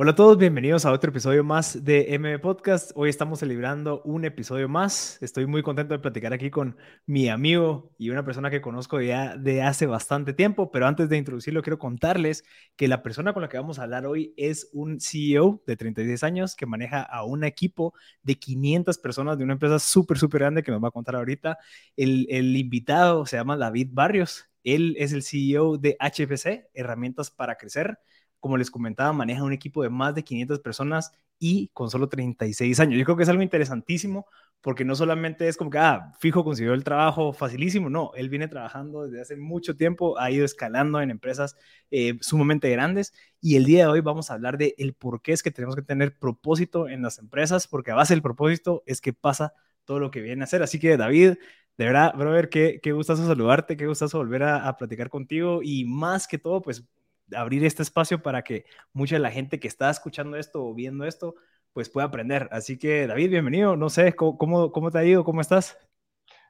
Hola a todos, bienvenidos a otro episodio más de M Podcast. Hoy estamos celebrando un episodio más. Estoy muy contento de platicar aquí con mi amigo y una persona que conozco ya de hace bastante tiempo, pero antes de introducirlo quiero contarles que la persona con la que vamos a hablar hoy es un CEO de 36 años que maneja a un equipo de 500 personas de una empresa súper, súper grande que nos va a contar ahorita. El, el invitado se llama David Barrios. Él es el CEO de HPC, Herramientas para Crecer como les comentaba, maneja un equipo de más de 500 personas y con solo 36 años. Yo creo que es algo interesantísimo porque no solamente es como que, ah, fijo, consiguió el trabajo facilísimo, no, él viene trabajando desde hace mucho tiempo, ha ido escalando en empresas eh, sumamente grandes y el día de hoy vamos a hablar de el por qué es que tenemos que tener propósito en las empresas, porque a base del propósito es que pasa todo lo que viene a hacer. Así que David, de verdad, brother, qué, qué gustazo saludarte, qué gustazo volver a, a platicar contigo y más que todo, pues abrir este espacio para que mucha de la gente que está escuchando esto o viendo esto, pues pueda aprender. Así que, David, bienvenido. No sé, ¿cómo, cómo te ha ido? ¿Cómo estás?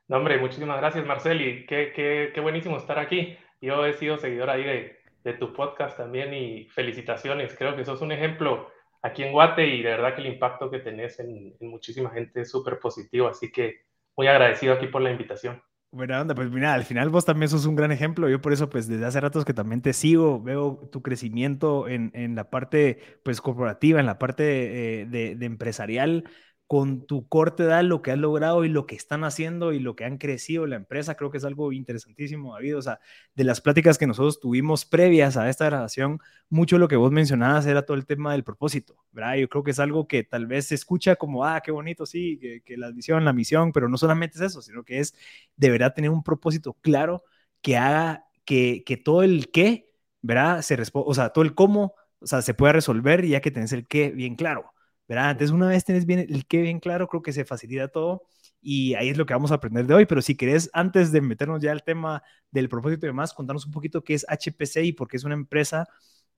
No, hombre, muchísimas gracias, Marceli. Qué, qué, qué buenísimo estar aquí. Yo he sido seguidor ahí de, de, tu podcast también y felicitaciones. Creo que sos un ejemplo aquí en Guate y de verdad que el impacto que tenés en, en muchísima gente es súper positivo. Así que muy agradecido aquí por la invitación. Buena onda, pues mira, al final vos también sos un gran ejemplo. Yo por eso, pues desde hace ratos que también te sigo, veo tu crecimiento en, en la parte, pues corporativa, en la parte eh, de, de, empresarial con tu corte edad, lo que has logrado y lo que están haciendo y lo que han crecido la empresa, creo que es algo interesantísimo, David. O sea, de las pláticas que nosotros tuvimos previas a esta grabación, mucho lo que vos mencionabas era todo el tema del propósito, ¿verdad? Yo creo que es algo que tal vez se escucha como, ah, qué bonito, sí, que, la visión, la misión, pero no solamente es eso, sino que es de verdad tener un propósito claro que haga que, que todo el qué, ¿verdad? Se o sea, todo el cómo, o sea, se pueda resolver ya que tenés el qué bien claro. ¿Verdad? Entonces, una vez tenés bien el qué bien claro, creo que se facilita todo y ahí es lo que vamos a aprender de hoy. Pero si querés, antes de meternos ya al tema del propósito y demás, contarnos un poquito qué es HPC y por qué es una empresa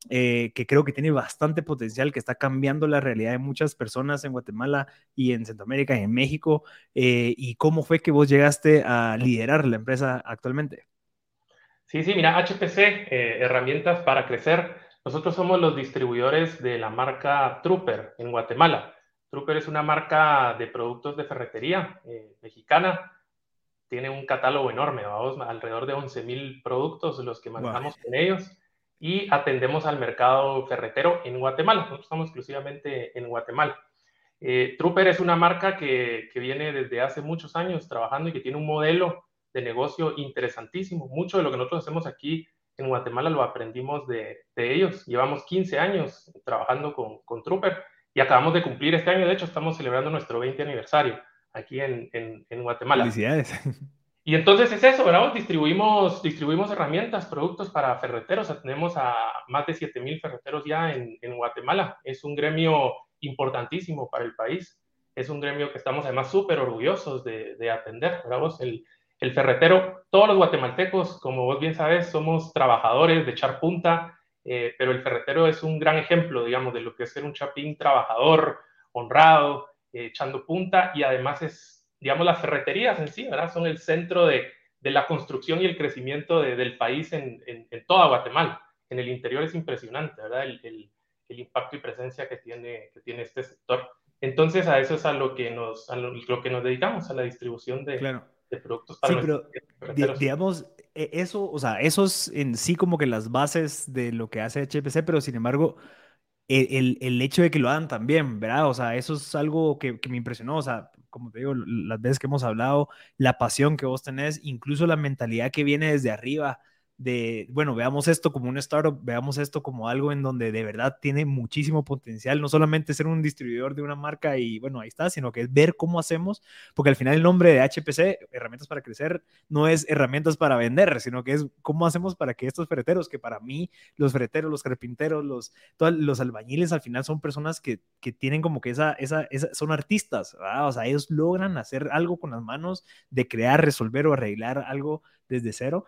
eh, que creo que tiene bastante potencial, que está cambiando la realidad de muchas personas en Guatemala y en Centroamérica y en México, eh, y cómo fue que vos llegaste a liderar la empresa actualmente. Sí, sí, mira, HPC, eh, herramientas para crecer nosotros somos los distribuidores de la marca Trooper en Guatemala. Trooper es una marca de productos de ferretería eh, mexicana. Tiene un catálogo enorme, vamos, alrededor de 11.000 productos los que manejamos wow. con ellos y atendemos al mercado ferretero en Guatemala. Nosotros estamos exclusivamente en Guatemala. Eh, Trooper es una marca que, que, viene desde hace muchos años trabajando y que tiene un modelo de negocio interesantísimo. Mucho de lo que nosotros hacemos aquí en Guatemala lo aprendimos de, de ellos. Llevamos 15 años trabajando con, con, Trooper y acabamos de cumplir este año. De hecho, estamos celebrando nuestro 20 aniversario aquí en, en, en Guatemala. Felicidades. Y entonces es eso, ¿verdad? Distribuimos, distribuimos herramientas, productos para ferreteros. O sea, tenemos a más de 7.000 ferreteros ya en, en Guatemala. Es un gremio importantísimo para el país. Es un gremio que estamos además súper orgullosos de, de atender, ¿verdad? El, el ferretero, todos los guatemaltecos, como vos bien sabes, somos trabajadores de echar punta, eh, pero el ferretero es un gran ejemplo, digamos, de lo que es ser un chapín trabajador, honrado, eh, echando punta, y además es, digamos, las ferreterías en sí, ¿verdad? Son el centro de, de la construcción y el crecimiento de, del país en, en, toda Guatemala. En el interior es impresionante, ¿verdad? El, el, el, impacto y presencia que tiene, que tiene este sector. Entonces, a eso es a lo que nos, a lo, lo que nos dedicamos, a la distribución de, claro de productos para sí, pero digamos, e, eso, o sea, eso es en sí como que las bases de lo que hace HPC, pero sin embargo, el, el, hecho de que lo hagan también, ¿verdad? O sea, eso es algo que, que, me impresionó, o sea, como te digo, las veces que hemos hablado, la pasión que vos tenés, incluso la mentalidad que viene desde arriba, de, bueno, veamos esto como un startup, veamos esto como algo en donde de verdad tiene muchísimo potencial, no solamente ser un distribuidor de una marca y bueno, ahí está, sino que es ver cómo hacemos, porque al final el nombre de HPC, herramientas para crecer, no es herramientas para vender, sino que es cómo hacemos para que estos ferreteros, que para mí los ferreteros, los carpinteros, los, los albañiles al final son personas que, que tienen como que esa, esa son artistas, ¿verdad? o sea, ellos logran hacer algo con las manos de crear, resolver o arreglar algo desde cero.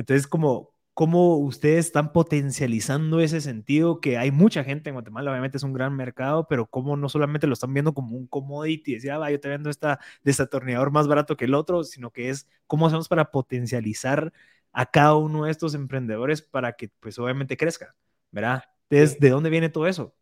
Entonces, como, ¿cómo ustedes están potencializando ese sentido? Que hay mucha gente en Guatemala, obviamente es un gran mercado, pero cómo no solamente lo están viendo como un commodity, decía, va, yo te vendo esta desatornillador más barato que el otro, sino que es cómo hacemos para potencializar a cada uno de estos emprendedores para que, pues, obviamente crezca, ¿verdad? Entonces, ¿de dónde viene todo eso?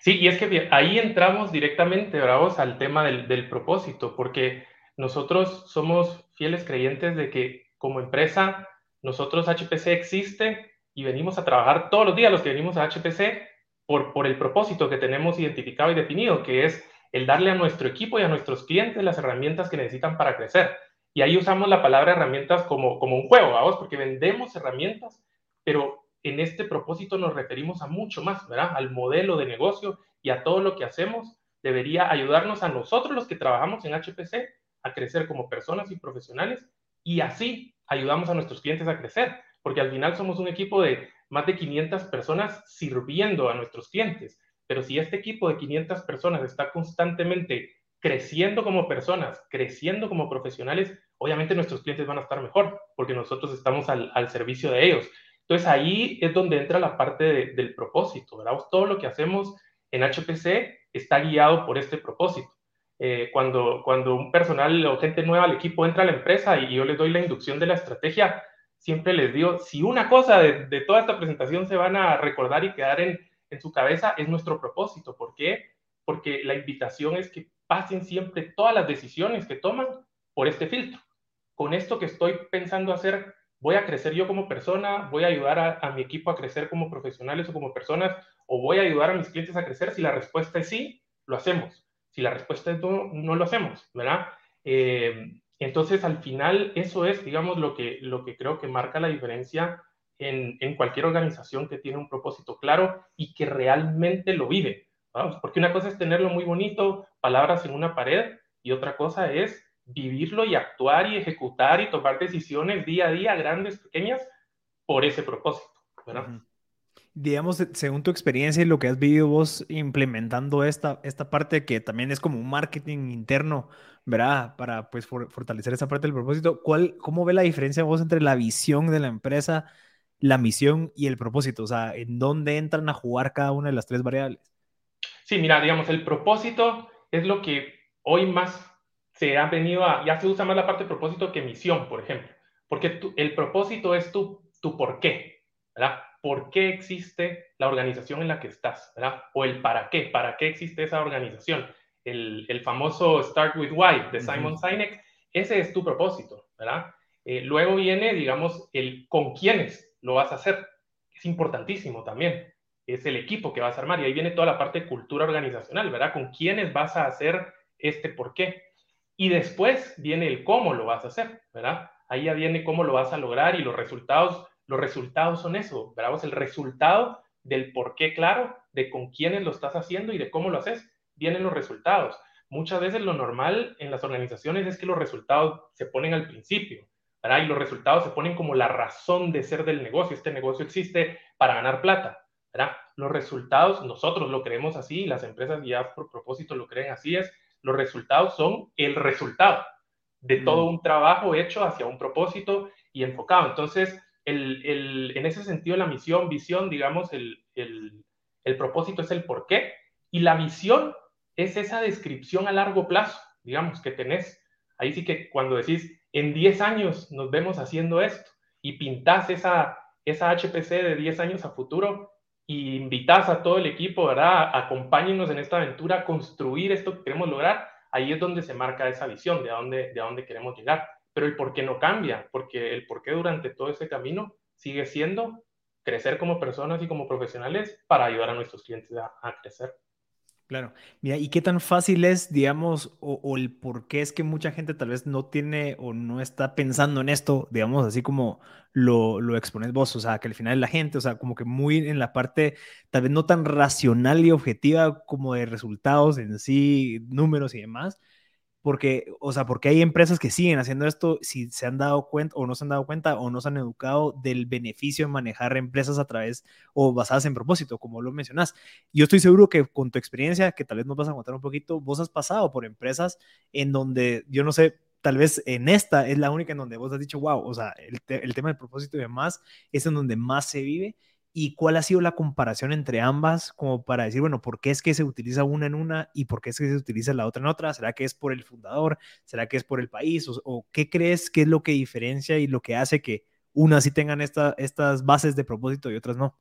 Sí, y es que ahí entramos directamente, bravos, al tema del, del propósito, porque nosotros somos fieles creyentes de que como empresa nosotros HPC existe y venimos a trabajar todos los días los que venimos a HPC por, por el propósito que tenemos identificado y definido, que es el darle a nuestro equipo y a nuestros clientes las herramientas que necesitan para crecer. Y ahí usamos la palabra herramientas como, como un juego, vamos, porque vendemos herramientas, pero en este propósito nos referimos a mucho más, ¿verdad? Al modelo de negocio y a todo lo que hacemos debería ayudarnos a nosotros los que trabajamos en HPC a crecer como personas y profesionales y así ayudamos a nuestros clientes a crecer, porque al final somos un equipo de más de 500 personas sirviendo a nuestros clientes. Pero si este equipo de 500 personas está constantemente creciendo como personas, creciendo como profesionales, obviamente nuestros clientes van a estar mejor, porque nosotros estamos al, servicio de ellos. Entonces ahí es donde entra la parte del propósito, ¿verdad? Todo lo que hacemos en HPC está guiado por este propósito. Eh, cuando, cuando un personal o gente nueva al equipo entra a la empresa y yo les doy la inducción de la estrategia, siempre les digo, si una cosa de, toda esta presentación se van a recordar y quedar en, en su cabeza, es nuestro propósito. ¿Por qué? Porque la invitación es que pasen siempre todas las decisiones que toman por este filtro. Con esto que estoy pensando hacer, voy a crecer yo como persona, voy a ayudar a, a, mi equipo a crecer como profesionales o como personas, o voy a ayudar a mis clientes a crecer. Si la respuesta es sí, lo hacemos. Si la respuesta es no, no lo hacemos, ¿verdad? Eh, entonces, al final, eso es, digamos, lo que, lo que creo que marca la diferencia en, en, cualquier organización que tiene un propósito claro y que realmente lo vive. ¿vamos? Porque una cosa es tenerlo muy bonito, palabras en una pared, y otra cosa es vivirlo y actuar y ejecutar y tomar decisiones día a día, grandes, pequeñas, por ese propósito. ¿verdad? Digamos, según tu experiencia y lo que has vivido vos implementando esta, esta parte que también es como un marketing interno, ¿verdad? Para pues fortalecer esa parte del propósito, ¿cuál, ¿cómo ve la diferencia vos entre la visión de la empresa, la misión y el propósito? O sea, ¿en dónde entran a jugar cada una de las tres variables? Sí, mira, digamos, el propósito es lo que hoy más se ha venido a, ya se usa más la parte de propósito que misión, por ejemplo, porque el propósito es tu, tu por qué, ¿verdad? Por qué existe la organización en la que estás, ¿verdad? O el para qué, para qué existe esa organización. El, el famoso Start with Why de Simon Sinek, ese es tu propósito, ¿verdad? Eh, luego viene, digamos, el con quiénes lo vas a hacer. Es importantísimo también. Es el equipo que vas a armar y ahí viene toda la parte de cultura organizacional, ¿verdad? Con quiénes vas a hacer este por qué. Y después viene el cómo lo vas a hacer, ¿verdad? Ahí ya viene cómo lo vas a lograr y los resultados los resultados son eso, ¿verdad? Es el resultado del por qué claro, de con quiénes lo estás haciendo y de cómo lo haces, vienen los resultados. Muchas veces lo normal en las organizaciones es que los resultados se ponen al principio, ¿verdad? Y los resultados se ponen como la razón de ser del negocio. Este negocio existe para ganar plata, ¿verdad? Los resultados, nosotros lo creemos así, las empresas ya por propósito lo creen así, es los resultados son el resultado de todo un trabajo hecho hacia un propósito y enfocado. Entonces, el, en ese sentido, la misión, visión, digamos, el, el, propósito es el por qué. Y la visión es esa descripción a largo plazo, digamos, que tenés. Ahí sí que cuando decís, en 10 años nos vemos haciendo esto y pintás esa, esa HPC de 10 años a futuro y invitas a todo el equipo, ¿verdad? Acompáñenos en esta aventura construir esto que queremos lograr. Ahí es donde se marca esa visión de a dónde, de a dónde queremos llegar pero el por qué no cambia, porque el por qué durante todo ese camino sigue siendo crecer como personas y como profesionales para ayudar a nuestros clientes a, crecer. Claro. Mira, ¿y qué tan fácil es, digamos, o, el por qué es que mucha gente tal vez no tiene o no está pensando en esto, digamos, así como lo, lo expones vos? O sea, que al final la gente, o sea, como que muy en la parte tal vez no tan racional y objetiva como de resultados en sí, números y demás, porque, o sea, porque hay empresas que siguen haciendo esto si se han dado cuenta o no se han dado cuenta o no se han educado del beneficio de manejar empresas a través o basadas en propósito, como lo mencionas. Yo estoy seguro que con tu experiencia, que tal vez nos vas a contar un poquito, vos has pasado por empresas en donde, yo no sé, tal vez en esta es la única en donde vos has dicho, wow, o sea, el, el tema del propósito y demás es en donde más se vive y cuál ha sido la comparación entre ambas como para decir, bueno, ¿por qué es que se utiliza una en una y por qué es que se utiliza la otra en otra? ¿Será que es por el fundador? ¿Será que es por el país? ¿O, qué crees que es lo que diferencia y lo que hace que unas sí tengan esta, estas bases de propósito y otras no?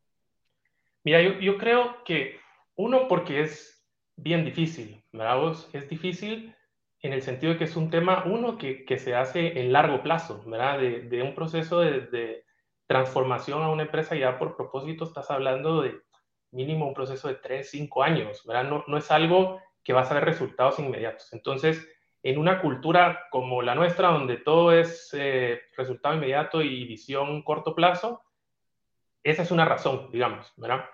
Mira, yo, creo que uno porque es bien difícil, ¿verdad? Es difícil en el sentido de que es un tema, uno, que, se hace en largo plazo, ¿verdad? De, de un proceso de transformación a una empresa ya por propósito, estás hablando de mínimo un proceso de 3, 5 años, ¿verdad? No, no es algo que vas a ver resultados inmediatos. Entonces, en una cultura como la nuestra, donde todo es eh, resultado inmediato y visión corto plazo, esa es una razón, digamos, ¿verdad?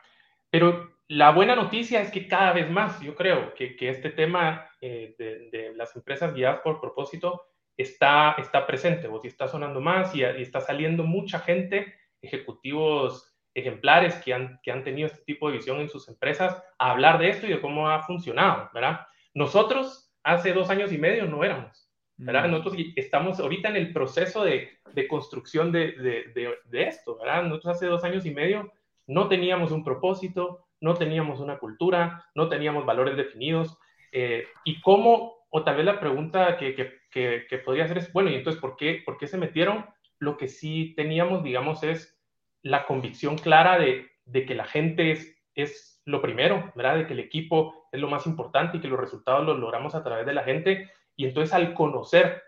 Pero la buena noticia es que cada vez más, yo creo, que, que este tema eh, de, de, las empresas guiadas por propósito está, está presente, vos y está sonando más y, está saliendo mucha gente, ejecutivos ejemplares que han, que han tenido este tipo de visión en sus empresas, a hablar de esto y de cómo ha funcionado, ¿verdad? Nosotros hace dos años y medio no éramos, ¿verdad? Mm. Nosotros estamos ahorita en el proceso de, de construcción de, de, de, esto, ¿verdad? Nosotros hace dos años y medio no teníamos un propósito, no teníamos una cultura, no teníamos valores definidos. Eh, y cómo, o tal vez la pregunta que, que, que, podría ser es, bueno, y entonces, ¿por qué, ¿por qué se metieron? Lo que sí teníamos, digamos, es la convicción clara de, de que la gente es, es lo primero, ¿verdad? De que el equipo es lo más importante y que los resultados los logramos a través de la gente. Y entonces al conocer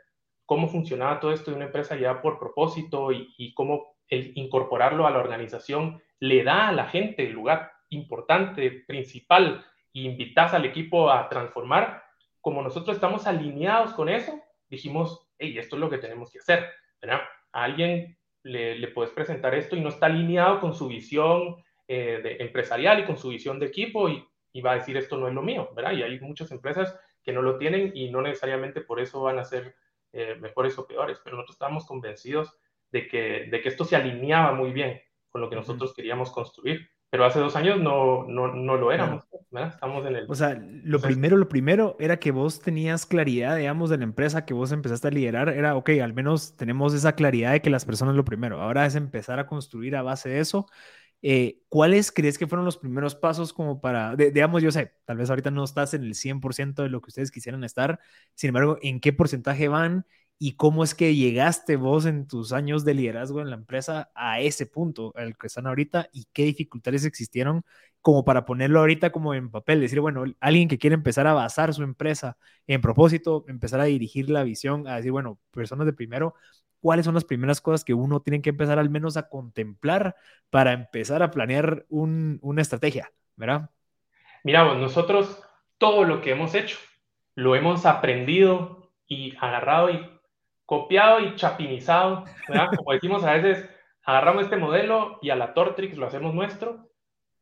cómo funcionaba todo esto de una empresa ya por propósito y, y cómo el incorporarlo a la organización le da a la gente el lugar importante, principal, e invitas al equipo a transformar, como nosotros estamos alineados con eso, dijimos, hey, esto es lo que tenemos que hacer, ¿verdad? A alguien le, puedes presentar esto y no está alineado con su visión eh, de empresarial y con su visión de equipo y, va a decir esto no es lo mío, ¿verdad? Y hay muchas empresas que no lo tienen y no necesariamente por eso van a ser eh, mejores o peores, pero nosotros estamos convencidos de que, de que esto se alineaba muy bien con lo que nosotros queríamos construir pero hace dos años no, no, no lo éramos, ¿verdad? Estamos en el... O sea, lo primero, lo primero era que vos tenías claridad, digamos, de la empresa que vos empezaste a liderar, era, ok, al menos tenemos esa claridad de que las personas lo primero, ahora es empezar a construir a base de eso. Eh, ¿Cuáles crees que fueron los primeros pasos como para, digamos, yo sé, tal vez ahorita no estás en el 100% de lo que ustedes quisieran estar, sin embargo, ¿en qué porcentaje van y cómo es que llegaste vos en tus años de liderazgo en la empresa a ese punto al que están ahorita y qué dificultades existieron como para ponerlo ahorita como en papel, decir, bueno, alguien que quiere empezar a basar su empresa en propósito, empezar a dirigir la visión, a decir, bueno, personas de primero, ¿cuáles son las primeras cosas que uno tiene que empezar al menos a contemplar para empezar a planear una estrategia, ¿verdad? Miramos, nosotros todo lo que hemos hecho lo hemos aprendido y agarrado y copiado y chapinizado, ¿verdad? Como decimos a veces, agarramos este modelo y a la Tortrix lo hacemos nuestro,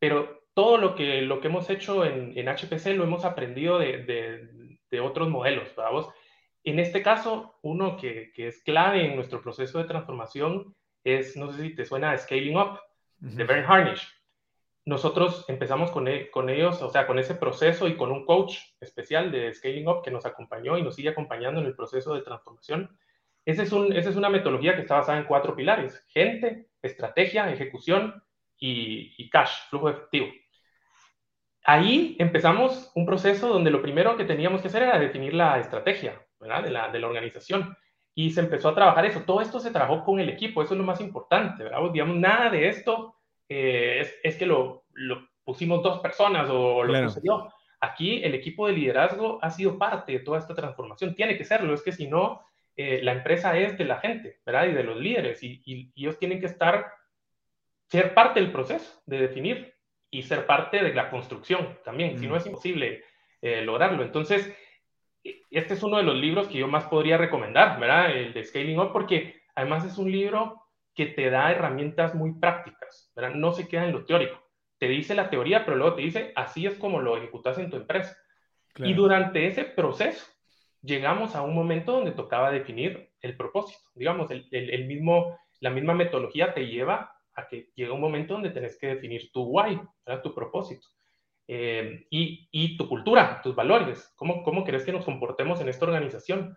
pero todo lo que, lo que hemos hecho en, en HPC lo hemos aprendido de, de, de otros modelos, ¿verdad? En este caso, uno que, que, es clave en nuestro proceso de transformación es, no sé si te suena, Scaling Up, de Bern Harnish. Nosotros empezamos con, e, con ellos, o sea, con ese proceso y con un coach especial de Scaling Up que nos acompañó y nos sigue acompañando en el proceso de transformación. Ese es un, esa es una metodología que está basada en cuatro pilares, gente, estrategia, ejecución y, cash, flujo efectivo. Ahí empezamos un proceso donde lo primero que teníamos que hacer era definir la estrategia ¿verdad? De, la, de la organización y se empezó a trabajar eso. Todo esto se trabajó con el equipo, eso es lo más importante, ¿verdad? Digamos, nada de esto eh, es, es, que lo, lo, pusimos dos personas o lo claro. yo. Aquí el equipo de liderazgo ha sido parte de toda esta transformación, tiene que serlo, es que si no, eh, la empresa es de la gente, ¿verdad? Y de los líderes, y, y, ellos tienen que estar, ser parte del proceso de definir y ser parte de la construcción también. Si no es imposible eh, lograrlo. Entonces, e, este es uno de los libros que yo más podría recomendar, ¿verdad? El de Scaling Up, porque además es un libro que te da herramientas muy prácticas, ¿verdad? No se queda en lo teórico. Te dice la teoría, pero luego te dice, así es como lo ejecutas en tu empresa. Y durante ese proceso, llegamos a un momento donde tocaba definir el propósito. Digamos, el, el, mismo, la misma metodología te lleva a que llega un momento donde tenés que definir tu why, tu propósito. Eh, y, y, tu cultura, tus valores, cómo, cómo crees que nos comportemos en esta organización.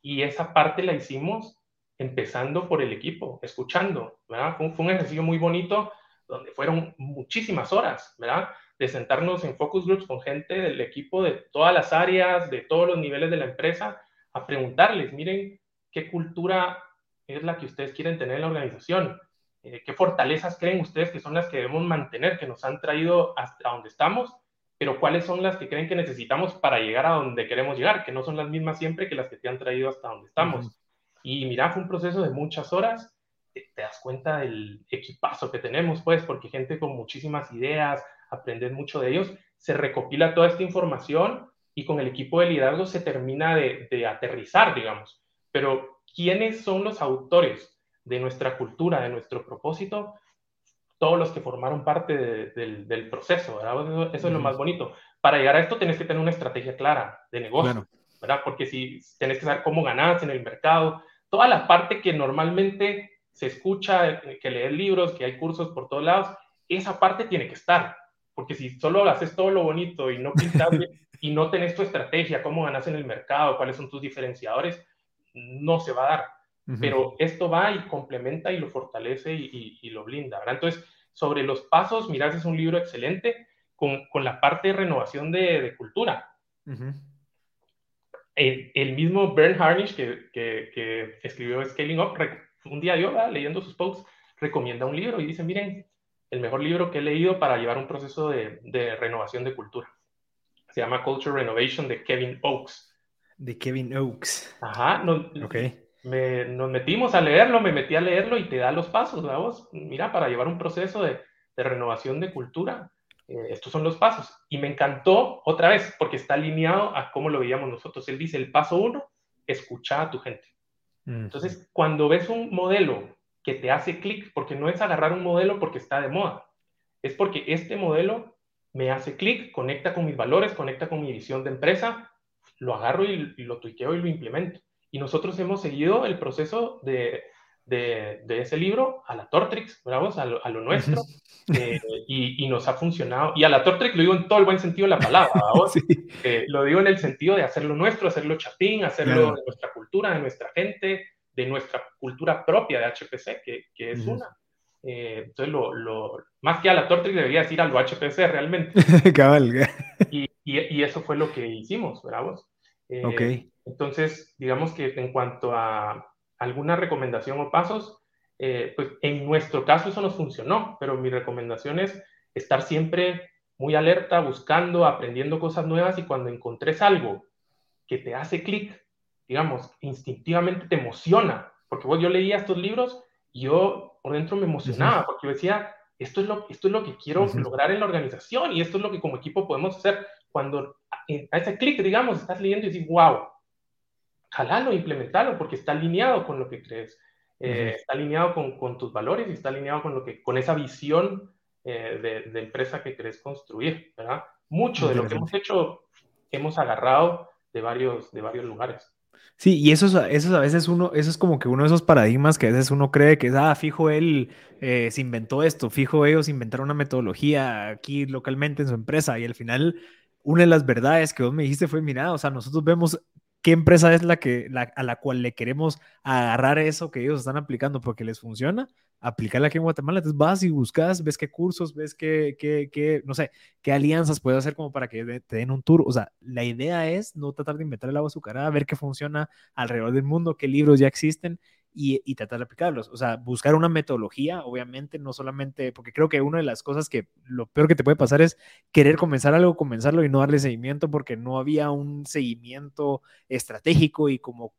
Y esa parte la hicimos empezando por el equipo, escuchando, ¿verdad? Fue, fue un ejercicio muy bonito donde fueron muchísimas horas, ¿verdad? De sentarnos en focus groups con gente del equipo de todas las áreas, de todos los niveles de la empresa, a preguntarles, miren, ¿qué cultura es la que ustedes quieren tener en la organización? Eh, ¿Qué fortalezas creen ustedes que son las que debemos mantener, que nos han traído hasta donde estamos? Pero ¿cuáles son las que creen que necesitamos para llegar a donde queremos llegar? Que no son las mismas siempre que las que te han traído hasta donde estamos. Y mira, fue un proceso de muchas horas. Te, das cuenta del equipazo que tenemos, pues, porque gente con muchísimas ideas, aprender mucho de ellos, se recopila toda esta información y con el equipo de liderazgo se termina de, de aterrizar, digamos. Pero, ¿quiénes son los autores? De nuestra cultura, de nuestro propósito, todos los que formaron parte del proceso, ¿verdad? Eso, es lo más bonito. Para llegar a esto tenés que tener una estrategia clara de negocio, ¿verdad? Porque si tenés que saber cómo ganar en el mercado, toda la parte que normalmente se escucha, que lees libros, que hay cursos por todos lados, esa parte tiene que estar. Porque si solo haces todo lo bonito y no pintas y no tenés tu estrategia, cómo ganas en el mercado, cuáles son tus diferenciadores, no se va a dar. Pero esto va y complementa y lo fortalece y, lo blinda, ¿verdad? Entonces, sobre los pasos, mirad, es un libro excelente con, con la parte de renovación de, de cultura. el, mismo Bern Harnish, que, que, que, escribió Scaling Up, un día yo, leyendo sus posts, recomienda un libro y dice, miren, el mejor libro que he leído para llevar un proceso de, de renovación de cultura. Se llama Culture Renovation de Kevin Oakes. De Kevin Oakes. Ajá, no, okay nos metimos a leerlo, me metí a leerlo y te da los pasos, vos, mira, para llevar un proceso de, renovación de cultura, eh, estos son los pasos. Y me encantó otra vez, porque está alineado a cómo lo veíamos nosotros. Él dice, el paso uno, escucha a tu gente. Entonces, cuando ves un modelo que te hace clic, porque no es agarrar un modelo porque está de moda, es porque este modelo me hace clic, conecta con mis valores, conecta con mi visión de empresa, lo agarro y, y lo tuiqueo y lo implemento. Y nosotros hemos seguido el proceso de, de, ese libro a la Tortrix, ¿verdad? A lo, a lo nuestro, eh, y, y, nos ha funcionado. Y a la Tortrix lo digo en todo el buen sentido de la palabra, eh, lo digo en el sentido de hacerlo nuestro, hacerlo chapín, hacerlo de nuestra cultura, de nuestra gente, de nuestra cultura propia de HPC, que, que es una. Eh, entonces, lo, lo, más que a la Tortrix debería decir algo HPC realmente. Cabal. Y, y, y, eso fue lo que hicimos, ¿verdad? ok. Entonces, digamos que en cuanto a alguna recomendación o pasos, eh, pues en nuestro caso eso nos funcionó, pero mi recomendación es estar siempre muy alerta, buscando, aprendiendo cosas nuevas y cuando encontres algo que te hace clic, digamos, instintivamente te emociona, porque vos, yo leía estos libros y yo por dentro me emocionaba, porque yo decía, esto es lo, esto es lo que quiero lograr en la organización y esto es lo que como equipo podemos hacer. Cuando a ese clic, digamos, estás leyendo y dices, wow, jalalo, implementalo, porque está alineado con lo que crees, eh, está alineado con, con, tus valores y está alineado con, lo que, con esa visión eh, de, de, empresa que querés construir, ¿verdad? Mucho de lo que hemos hecho hemos agarrado de varios, de varios lugares. Sí, y eso es, eso a veces uno, eso es como que uno de esos paradigmas que a veces uno cree que es, ah, fijo él eh, se inventó esto, fijo ellos inventaron una metodología aquí localmente en su empresa y al final una de las verdades que vos me dijiste fue, mira, o sea, nosotros vemos qué empresa es la que, a la cual le queremos agarrar eso que ellos están aplicando porque les funciona, aplicarla aquí en Guatemala. Entonces vas y buscas, ves qué cursos, ves qué, qué, qué no sé, qué alianzas puedes hacer como para que te den un tour. O sea, la idea es no tratar de inventar el agua azucarada, ver qué funciona alrededor del mundo, qué libros ya existen y, tratar de aplicarlos. O sea, buscar una metodología, obviamente, no solamente, porque creo que una de las cosas que lo peor que te puede pasar es querer comenzar algo, comenzarlo y no darle seguimiento porque no había un seguimiento estratégico y como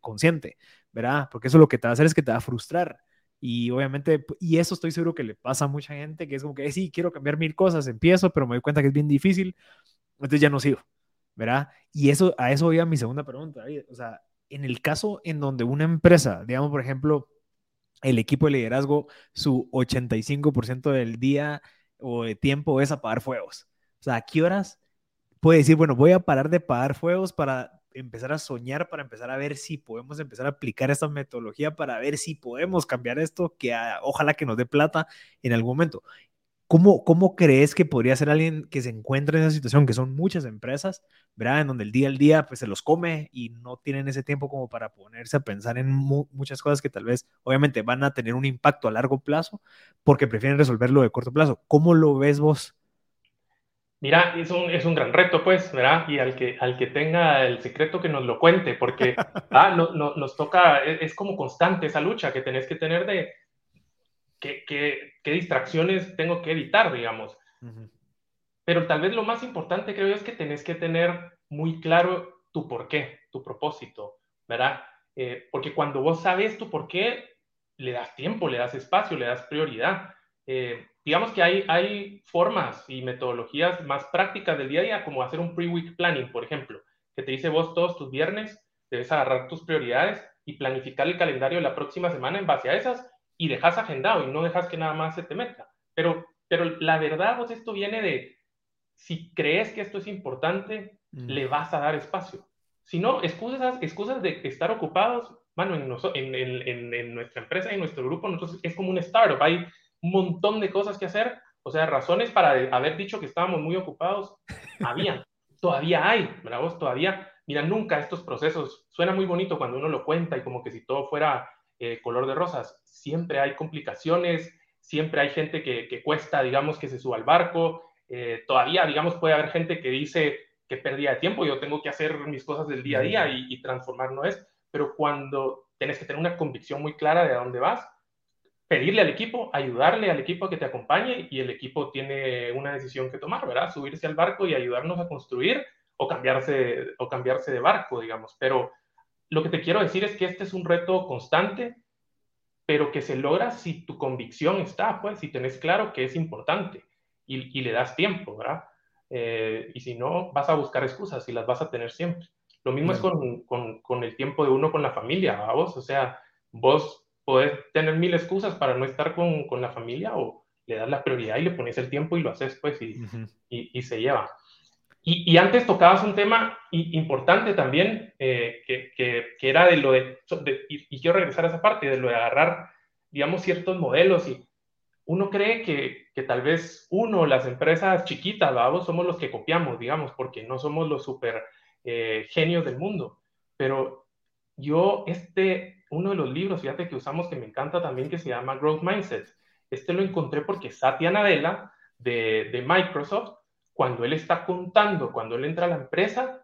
consciente, ¿verdad? Porque eso lo que te va a hacer es que te va a frustrar. Y obviamente, y eso estoy seguro que le pasa a mucha gente, que es como que sí, quiero cambiar mil cosas, empiezo, pero me doy cuenta que es bien difícil, entonces ya no sigo. ¿verdad? Y eso, a eso voy a mi segunda pregunta, David. O sea, en el caso en donde una empresa, digamos, por ejemplo, el equipo de liderazgo, su 85% del día o de tiempo es apagar fuegos. O sea, ¿a qué horas puede decir, bueno, voy a parar de apagar fuegos para empezar a soñar, para empezar a ver si podemos empezar a aplicar esta metodología, para ver si podemos cambiar esto, que ojalá que nos dé plata en algún momento. ¿Cómo, ¿Cómo crees que podría ser alguien que se encuentra en esa situación, que son muchas empresas, ¿verdad? En donde el día al día pues se los come y no tienen ese tiempo como para ponerse a pensar en muchas cosas que tal vez obviamente van a tener un impacto a largo plazo porque prefieren resolverlo de corto plazo. ¿Cómo lo ves vos? Mira, es un, es un gran reto, pues, ¿verdad? Y al que, al que tenga el secreto que nos lo cuente, porque ah, no, no, nos toca, es, es como constante esa lucha que tenés que tener de qué, distracciones tengo que evitar, digamos. Pero tal vez lo más importante, creo yo, es que tenés que tener muy claro tu por qué, tu propósito, ¿verdad? Eh, porque cuando vos sabes tu por qué, le das tiempo, le das espacio, le das prioridad. Eh, digamos que hay, hay formas y metodologías más prácticas del día a día, como hacer un pre-week planning, por ejemplo, que te dice vos todos tus viernes, debes agarrar tus prioridades y planificar el calendario de la próxima semana en base a esas y dejas agendado y no dejas que nada más se te meta. Pero, pero la verdad, pues esto viene de, si crees que esto es importante, mm. le vas a dar espacio. Si no, excusas, excusas de estar ocupados, bueno, en, en, en, nuestra empresa y en nuestro grupo, nosotros es como un startup, hay un montón de cosas que hacer, o sea, razones para haber dicho que estábamos muy ocupados, había, todavía hay, ¿verdad? todavía, mira, nunca estos procesos, suena muy bonito cuando uno lo cuenta y como que si todo fuera eh, color de rosas. Siempre hay complicaciones, siempre hay gente que, cuesta, digamos, que se suba al barco. Eh, todavía, digamos, puede haber gente que dice que perdía de tiempo, yo tengo que hacer mis cosas del día a día y, transformar no es. Pero cuando tienes que tener una convicción muy clara de a dónde vas, pedirle al equipo, ayudarle al equipo a que te acompañe y el equipo tiene una decisión que tomar, ¿verdad? Subirse al barco y ayudarnos a construir o cambiarse, o cambiarse de barco, digamos. Pero lo que te quiero decir es que este es un reto constante, pero que se logra si tu convicción está, pues, si tenés claro que es importante y, le das tiempo, ¿verdad? Eh, y si no, vas a buscar excusas y las vas a tener siempre. Lo mismo es con, con, con, el tiempo de uno con la familia, vos? O sea, vos podés tener mil excusas para no estar con, con la familia o le das la prioridad y le pones el tiempo y lo haces, pues, y, y, y se lleva. Y, antes tocabas un tema importante también, eh, que, era de lo de, y, quiero regresar a esa parte, de lo de agarrar, digamos, ciertos modelos. Y uno cree que, que tal vez uno, las empresas chiquitas, vamos, somos los que copiamos, digamos, porque no somos los super eh, genios del mundo. Pero yo, este, uno de los libros, fíjate que usamos que me encanta también, que se llama Growth Mindset. Este lo encontré porque Satya Nadella de, de Microsoft cuando él está contando, cuando él entra a la empresa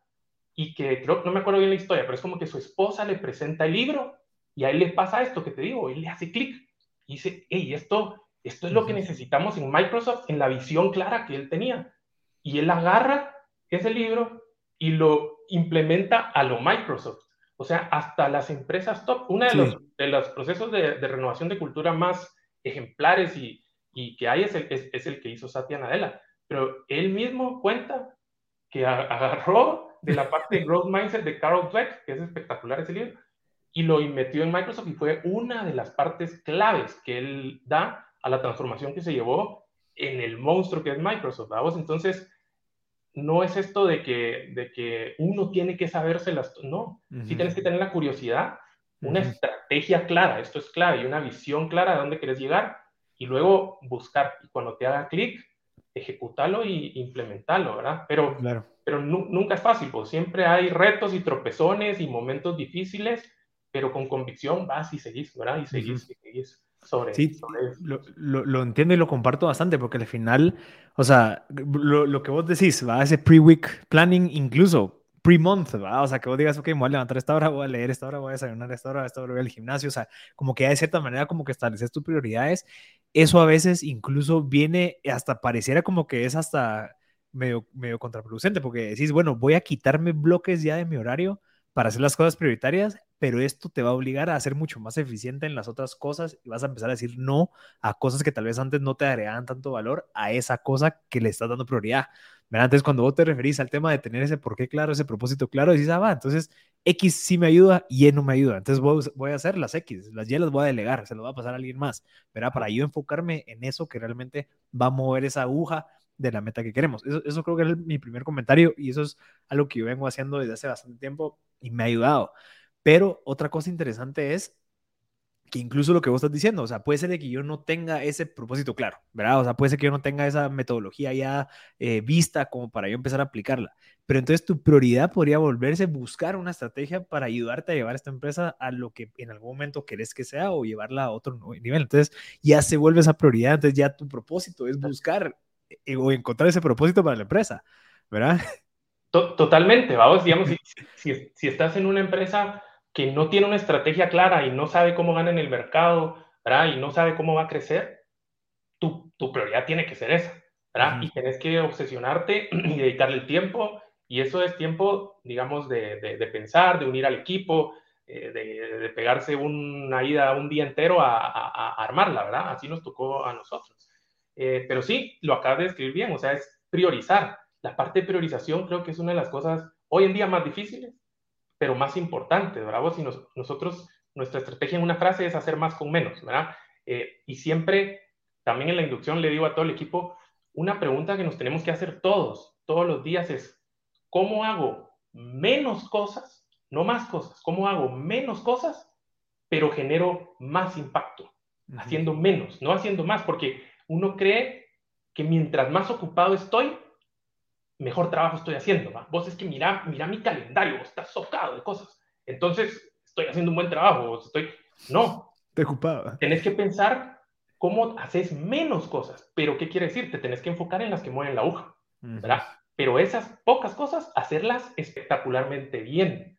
y que creo, no me acuerdo bien la historia, pero es como que su esposa le presenta el libro y a él le pasa esto que te digo, él le hace clic y dice, hey, esto, esto es lo que necesitamos en Microsoft, en la visión clara que él tenía. Y él agarra ese libro y lo implementa a lo Microsoft. O sea, hasta las empresas top. Uno de, los, de los procesos de, de, renovación de cultura más ejemplares y, y que hay es el, es, es el que hizo Satya Nadella pero él mismo cuenta que agarró de la parte de Growth Mindset de Carol Dweck, que es espectacular ese libro, y lo metió en Microsoft y fue una de las partes claves que él da a la transformación que se llevó en el monstruo que es Microsoft. Entonces, no es esto de que, de que uno tiene que saberse las... No, sí tienes que tener la curiosidad, una estrategia clara, esto es clave, y una visión clara de dónde quieres llegar, y luego buscar. Y cuando te haga clic, ejecutarlo y implementarlo, ¿verdad? Pero, pero nunca es fácil, pues siempre hay retos y tropezones y momentos difíciles, pero con convicción vas y seguís, ¿verdad? Y seguís y seguís sobre, sí, Lo, lo, entiendo y lo comparto bastante, porque al final, o sea, lo, lo que vos decís, va ese pre-week planning, incluso pre-month, O sea, que vos digas, ok, me voy a levantar esta hora, voy a leer esta hora, voy a desayunar esta hora, esta hora voy al gimnasio, o sea, como que de cierta manera como que estableces tus prioridades eso a veces incluso viene, hasta pareciera como que es hasta medio, medio contraproducente, porque decís, bueno, voy a quitarme bloques ya de mi horario para hacer las cosas prioritarias, pero esto te va a obligar a ser mucho más eficiente en las otras cosas y vas a empezar a decir no a cosas que tal vez antes no te agregaban tanto valor, a esa cosa que le estás dando prioridad. Entonces, cuando vos te referís al tema de tener ese por qué claro, ese propósito claro, decís, ah, va, entonces X sí me ayuda y Y no me ayuda. Entonces voy, voy, a hacer las X, las Y las voy a delegar, se las va a pasar a alguien más, ¿verdad? Para yo enfocarme en eso que realmente va a mover esa aguja de la meta que queremos. Eso, eso creo que es mi primer comentario y eso es algo que yo vengo haciendo desde hace bastante tiempo y me ha ayudado. Pero otra cosa interesante es que incluso lo que vos estás diciendo, o sea, puede ser de que yo no tenga ese propósito claro, ¿verdad? O sea, puede ser que yo no tenga esa metodología ya eh, vista como para yo empezar a aplicarla. Pero entonces tu prioridad podría volverse buscar una estrategia para ayudarte a llevar esta empresa a lo que en algún momento querés que sea o llevarla a otro nivel. Entonces ya se vuelve esa prioridad, entonces ya tu propósito es buscar eh, o encontrar ese propósito para la empresa, ¿verdad? Totalmente, vamos, digamos, si, si estás en una empresa que no tiene una estrategia clara y no sabe cómo gana en el mercado, ¿verdad? Y no sabe cómo va a crecer, tu, tu prioridad tiene que ser esa, ¿verdad? Y tienes que obsesionarte y dedicarle el tiempo, y eso es tiempo, digamos, de, de, pensar, de unir al equipo, eh, de, de, pegarse una ida un día entero a, a, armarla, ¿verdad? Así nos tocó a nosotros. Eh, pero sí, lo acabas de describir bien, o sea, es priorizar. La parte de priorización creo que es una de las cosas hoy en día más difíciles, pero más importante, ¿verdad? Si nosotros, nuestra estrategia en una frase es hacer más con menos, ¿verdad? Eh, y siempre, también en la inducción le digo a todo el equipo, una pregunta que nos tenemos que hacer todos, todos los días es, ¿cómo hago menos cosas, no más cosas, cómo hago menos cosas, pero genero más impacto? Haciendo menos, no haciendo más, porque uno cree que mientras más ocupado estoy, mejor trabajo estoy haciendo. ¿va? Vos es que mira, mira mi calendario, vos estás socado de cosas. Entonces, estoy haciendo un buen trabajo, estoy... No. Te ocupaba. Tenés que pensar cómo haces menos cosas. Pero, ¿qué quiere decir? Te tenés que enfocar en las que mueven la aguja, ¿verdad? Pero esas pocas cosas, hacerlas espectacularmente bien.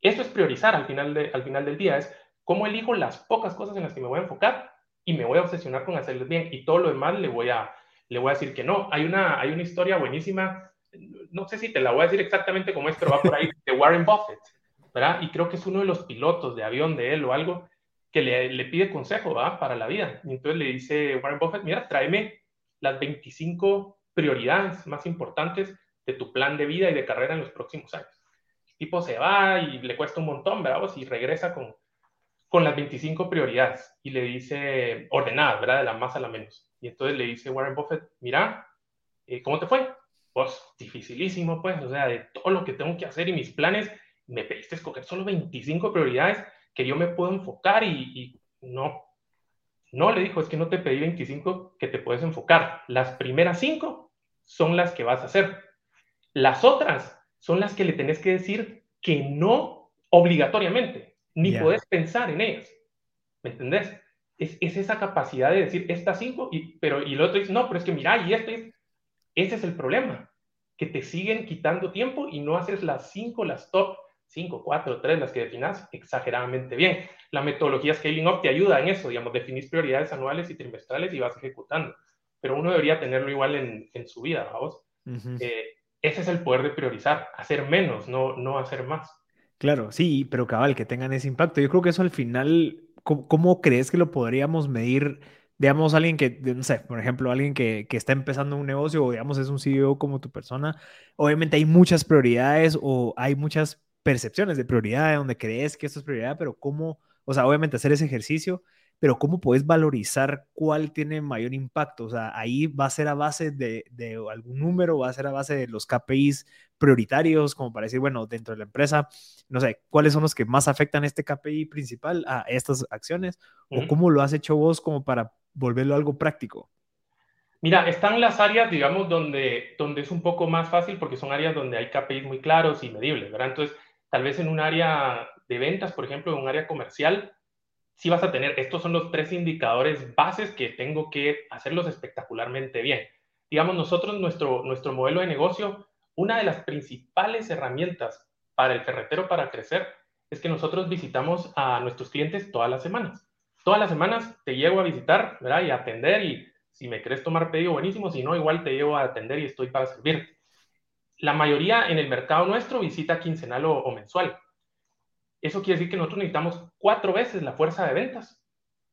Eso es priorizar al final, de, al final del día, es cómo elijo las pocas cosas en las que me voy a enfocar y me voy a obsesionar con hacerlas bien y todo lo demás le voy a, le voy a decir que no. Hay una, hay una historia buenísima no sé si te la voy a decir exactamente como es, pero va por ahí, de Warren Buffett, ¿verdad? Y creo que es uno de los pilotos de avión de él o algo que le, le pide consejo, ¿verdad? Para la vida. Y entonces le dice Warren Buffett, mira, tráeme las 25 prioridades más importantes de tu plan de vida y de carrera en los próximos años. El tipo se va y le cuesta un montón, ¿verdad? Y regresa con, con las 25 prioridades y le dice ordenadas, ¿verdad? De la más a la menos. Y entonces le dice Warren Buffett, mira, eh, ¿cómo te fue? Pues dificilísimo, pues, o sea, de todo lo que tengo que hacer y mis planes, me pediste escoger solo 25 prioridades que yo me puedo enfocar y, no, no, le dijo, es que no te pedí 25 que te puedes enfocar. Las primeras 5 son las que vas a hacer. Las otras son las que le tenés que decir que no obligatoriamente, ni puedes pensar en ellas. ¿Me entendés? Es, es, esa capacidad de decir estas 5, y, pero y el otro dice, no, pero es que mira, y esto es, ese es el problema, que te siguen quitando tiempo y no haces las cinco, las top 5, 4, 3, las que definas exageradamente bien. La metodología Scaling Up te ayuda en eso, digamos, definís prioridades anuales y trimestrales y vas ejecutando. Pero uno debería tenerlo igual en, en su vida, vamos. Eh, ese es el poder de priorizar, hacer menos, no, no hacer más. Claro, sí, pero cabal, que tengan ese impacto. Yo creo que eso al final, cómo crees que lo podríamos medir? Digamos, alguien que, no sé, por ejemplo, alguien que, que, está empezando un negocio o, digamos, es un CEO como tu persona, obviamente hay muchas prioridades o hay muchas percepciones de prioridad donde crees que esto es prioridad, pero cómo, o sea, obviamente hacer ese ejercicio pero ¿cómo puedes valorizar cuál tiene mayor impacto? O sea, ahí va a ser a base de, de, algún número, va a ser a base de los KPIs prioritarios, como para decir, bueno, dentro de la empresa, no sé, ¿cuáles son los que más afectan este KPI principal a estas acciones? ¿O cómo lo has hecho vos como para volverlo algo práctico? Mira, están las áreas, digamos, donde, donde es un poco más fácil porque son áreas donde hay KPIs muy claros y medibles, ¿verdad? Entonces, tal vez en un área de ventas, por ejemplo, en un área comercial, si vas a tener, estos son los tres indicadores bases que tengo que hacerlos espectacularmente bien. Digamos, nosotros, nuestro, nuestro modelo de negocio, una de las principales herramientas para el ferretero para crecer es que nosotros visitamos a nuestros clientes todas las semanas. Todas las semanas te llevo a visitar, ¿verdad? Y a atender y si me querés tomar pedido, buenísimo, si no, igual te llevo a atender y estoy para servirte. La mayoría en el mercado nuestro visita quincenal o mensual. Eso quiere decir que nosotros necesitamos cuatro veces la fuerza de ventas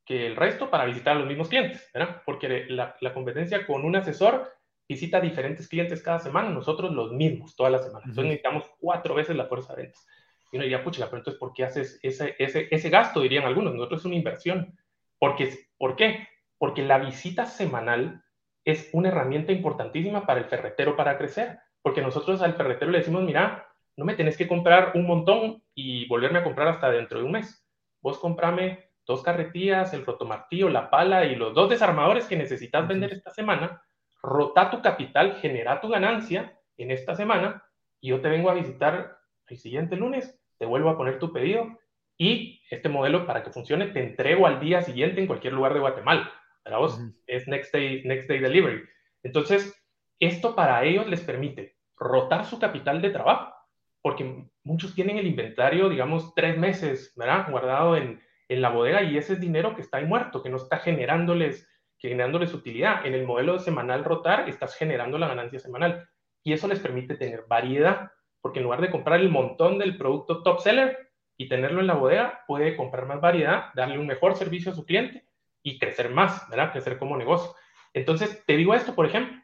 que el resto para visitar a los mismos clientes, ¿verdad? Porque la, competencia con un asesor visita diferentes clientes cada semana, nosotros los mismos, toda la semana. Entonces necesitamos cuatro veces la fuerza de ventas. Y uno diría, pucha, pero entonces, ¿por qué haces ese, ese, ese gasto? Dirían algunos. Nosotros es una inversión. Porque, ¿Por qué? Porque la visita semanal es una herramienta importantísima para el ferretero para crecer. Porque nosotros al ferretero le decimos, mira, no me tenés que comprar un montón y volverme a comprar hasta dentro de un mes. Vos comprame dos carretillas, el rotomartillo, la pala y los dos desarmadores que necesitas vender esta semana rota tu capital, genera tu ganancia en esta semana y yo te vengo a visitar el siguiente lunes, te vuelvo a poner tu pedido y este modelo para que funcione te entrego al día siguiente en cualquier lugar de Guatemala. Para vos es next day, next day delivery. Entonces, esto para ellos les permite rotar su capital de trabajo, porque muchos tienen el inventario, digamos, tres meses, ¿verdad? Guardado en, en la bodega y ese es dinero que está ahí muerto, que no está generándoles generándoles utilidad. En el modelo semanal rotar estás generando la ganancia semanal y eso les permite tener variedad, porque en lugar de comprar el montón del producto top seller y tenerlo en la bodega, puede comprar más variedad, darle un mejor servicio a su cliente y crecer más, ¿verdad? Crecer como negocio. Entonces, te digo esto, por ejemplo,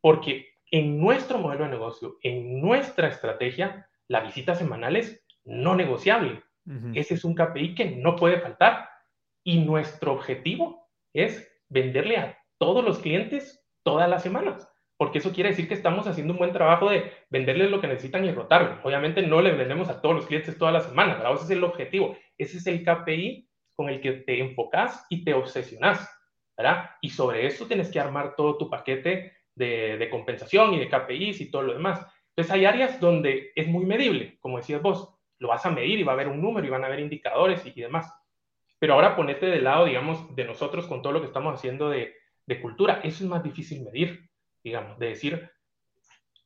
porque en nuestro modelo de negocio, en nuestra estrategia, la visita semanal es no negociable. Ese es un KPI que no puede faltar. Y nuestro objetivo es venderle a todos los clientes todas las semanas, porque eso quiere decir que estamos haciendo un buen trabajo de venderles lo que necesitan y rotarlo. Obviamente no le vendemos a todos los clientes todas las semanas, ¿verdad? Ese es el objetivo, ese es el KPI con el que te enfocas y te obsesionas, ¿verdad? Y sobre eso tienes que armar todo tu paquete de, de compensación y de KPIs y todo lo demás. Entonces hay áreas donde es muy medible, como decías vos, lo vas a medir y va a haber un número y van a haber indicadores y, y demás. Pero ahora ponete del lado, digamos, de nosotros con todo lo que estamos haciendo de, de cultura. Eso es más difícil medir, digamos, de decir,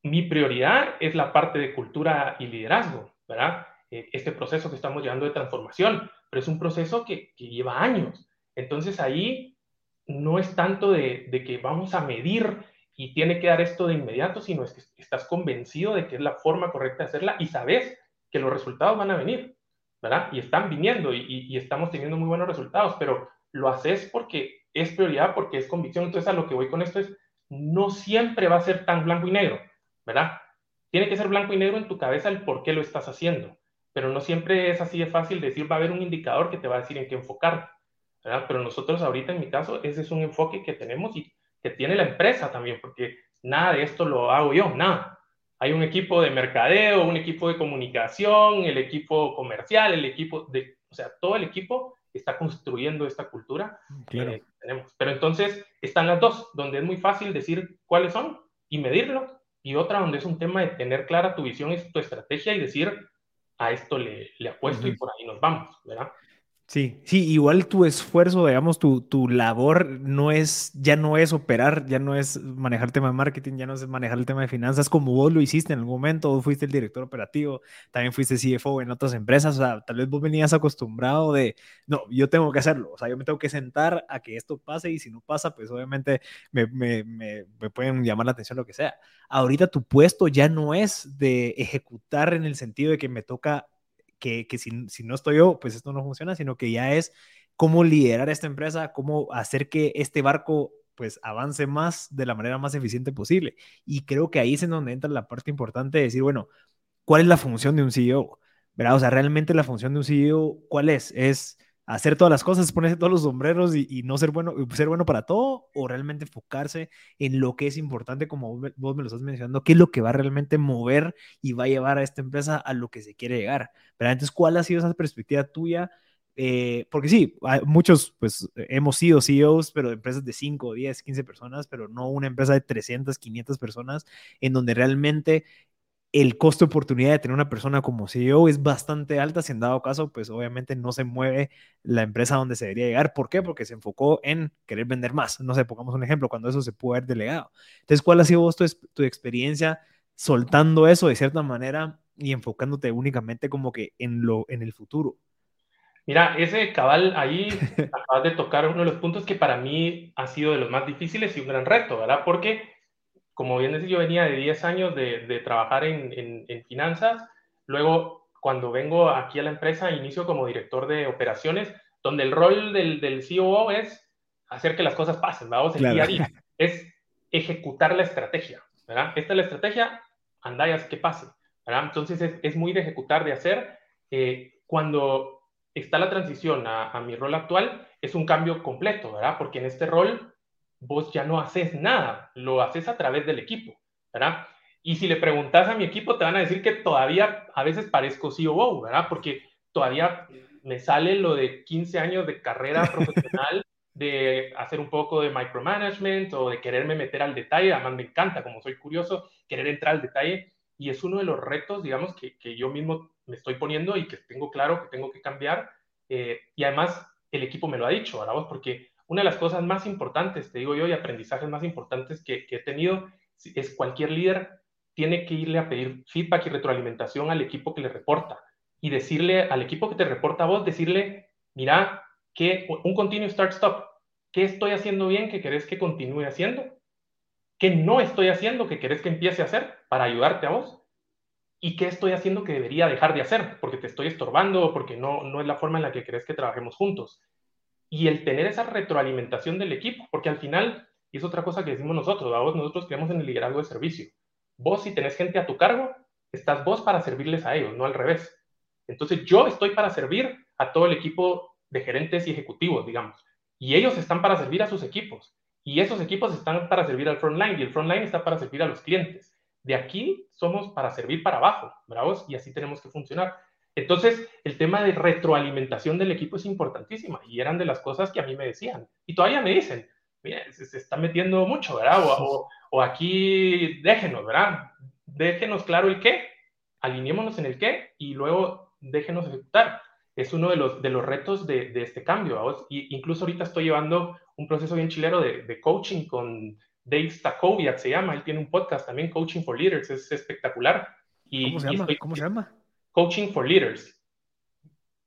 mi prioridad es la parte de cultura y liderazgo, ¿verdad? Eh, este proceso que estamos llevando de transformación, pero es un proceso que, que lleva años. Entonces ahí no es tanto de, de, que vamos a medir y tiene que dar esto de inmediato, sino es que estás convencido de que es la forma correcta de hacerla y sabes que los resultados van a venir. ¿verdad? Y están viniendo y, estamos teniendo muy buenos resultados, pero lo haces porque es prioridad, porque es convicción. Entonces, a lo que voy con esto es, no siempre va a ser tan blanco y negro, ¿verdad? Tiene que ser blanco y negro en tu cabeza el por qué lo estás haciendo, pero no siempre es así de fácil decir, va a haber un indicador que te va a decir en qué enfocar, ¿verdad? Pero nosotros ahorita, en mi caso, ese es un enfoque que tenemos y que tiene la empresa también, porque nada de esto lo hago yo, nada hay un equipo de mercadeo, un equipo de comunicación, el equipo comercial, el equipo de, o sea, todo el equipo está construyendo esta cultura claro. que tenemos. Pero entonces están las dos, donde es muy fácil decir cuáles son y medirlo, y otra donde es un tema de tener clara tu visión y tu estrategia y decir, a esto le, le apuesto uh -huh. y por ahí nos vamos, ¿verdad? Sí, sí, igual tu esfuerzo, digamos, tu, tu labor no es, ya no es operar, ya no es manejar el tema de marketing, ya no es manejar el tema de finanzas como vos lo hiciste en algún momento, vos fuiste el director operativo, también fuiste CFO en otras empresas, o sea, tal vez vos venías acostumbrado de, no, yo tengo que hacerlo, o sea, yo me tengo que sentar a que esto pase y si no pasa, pues obviamente me, me, me, me pueden llamar la atención lo que sea. Ahorita tu puesto ya no es de ejecutar en el sentido de que me toca que, que si, si, no estoy yo, pues esto no funciona, sino que ya es cómo liderar esta empresa, cómo hacer que este barco pues avance más de la manera más eficiente posible. Y creo que ahí es en donde entra la parte importante de decir, bueno, ¿cuál es la función de un CEO? ¿Verdad? O sea, realmente la función de un CEO, ¿cuál es? ¿Es hacer todas las cosas, ponerse todos los sombreros y, no ser bueno, ser bueno para todo, o realmente enfocarse en lo que es importante, como vos me lo estás mencionando, qué es lo que va a realmente mover y va a llevar a esta empresa a lo que se quiere llegar. Pero entonces, ¿cuál ha sido esa perspectiva tuya? Eh, porque sí, muchos pues hemos sido CEOs, pero de empresas de 5, 10, 15 personas, pero no una empresa de 300, 500 personas, en donde realmente el costo de oportunidad de tener una persona como CEO es bastante alta. Si en dado caso, pues obviamente no se mueve la empresa donde se debería llegar. ¿Por qué? Porque se enfocó en querer vender más. No sé, pongamos un ejemplo, cuando eso se pudo haber delegado. Entonces, ¿cuál ha sido vos tu, tu experiencia soltando eso de cierta manera y enfocándote únicamente como que en, lo, en el futuro? Mira, ese cabal ahí acabas de tocar uno de los puntos que para mí ha sido de los más difíciles y un gran reto, ¿verdad? Porque como bien decía, yo venía de 10 años de, de trabajar en, en, en, finanzas. Luego, cuando vengo aquí a la empresa, inicio como director de operaciones, donde el rol del, del COO es hacer que las cosas pasen, vamos, el claro. día a día. Es, ejecutar la estrategia, ¿verdad? Esta es la estrategia, andayas que pase, ¿verdad? Entonces es, es muy de ejecutar, de hacer. Eh, cuando está la transición a, a, mi rol actual, es un cambio completo, ¿verdad? Porque en este rol vos ya no haces nada, lo haces a través del equipo, ¿verdad? Y si le preguntas a mi equipo, te van a decir que todavía a veces parezco COO, ¿verdad? Porque todavía me sale lo de 15 años de carrera profesional, de hacer un poco de micromanagement o de quererme meter al detalle. Además, me encanta, como soy curioso, querer entrar al detalle. Y es uno de los retos, digamos, que, que yo mismo me estoy poniendo y que tengo claro que tengo que cambiar. Eh, y además, el equipo me lo ha dicho, ¿verdad? Porque una de las cosas más importantes, te digo yo, y aprendizajes más importantes que, que he tenido es cualquier líder tiene que irle a pedir feedback y retroalimentación al equipo que le reporta y decirle al equipo que te reporta a vos, decirle, mira, que un continuo start-stop, ¿qué estoy haciendo bien que querés que continúe haciendo? ¿Qué no estoy haciendo que querés que empiece a hacer para ayudarte a vos? ¿Y qué estoy haciendo que debería dejar de hacer porque te estoy estorbando porque no, no es la forma en la que querés que trabajemos juntos? Y el tener esa retroalimentación del equipo, porque al final, y es otra cosa que decimos nosotros, vos nosotros creemos en el liderazgo de servicio Vos, si tenés gente a tu cargo, estás vos para servirles a ellos, no al revés. Entonces, yo estoy para servir a todo el equipo de gerentes y ejecutivos, digamos. Y ellos están para servir a sus equipos. Y esos equipos están para servir al frontline y el frontline está para servir a los clientes. De aquí somos para servir para abajo, ¿bravos? Y así tenemos que funcionar. Entonces, el tema de retroalimentación del equipo es importantísima y eran de las cosas que a mí me decían. Y todavía me dicen, mira, se, está metiendo mucho, ¿verdad? O, o aquí déjenos, ¿verdad? Déjenos claro el qué, alineémonos en el qué y luego déjenos ejecutar. Es uno de los, de los retos de, de este cambio. Y incluso ahorita estoy llevando un proceso bien chilero de, de coaching con Dave Stakoviak, se llama. Él tiene un podcast también, Coaching for Leaders, es espectacular. Y, ¿Cómo se llama? ¿Cómo se llama? Coaching for Leaders.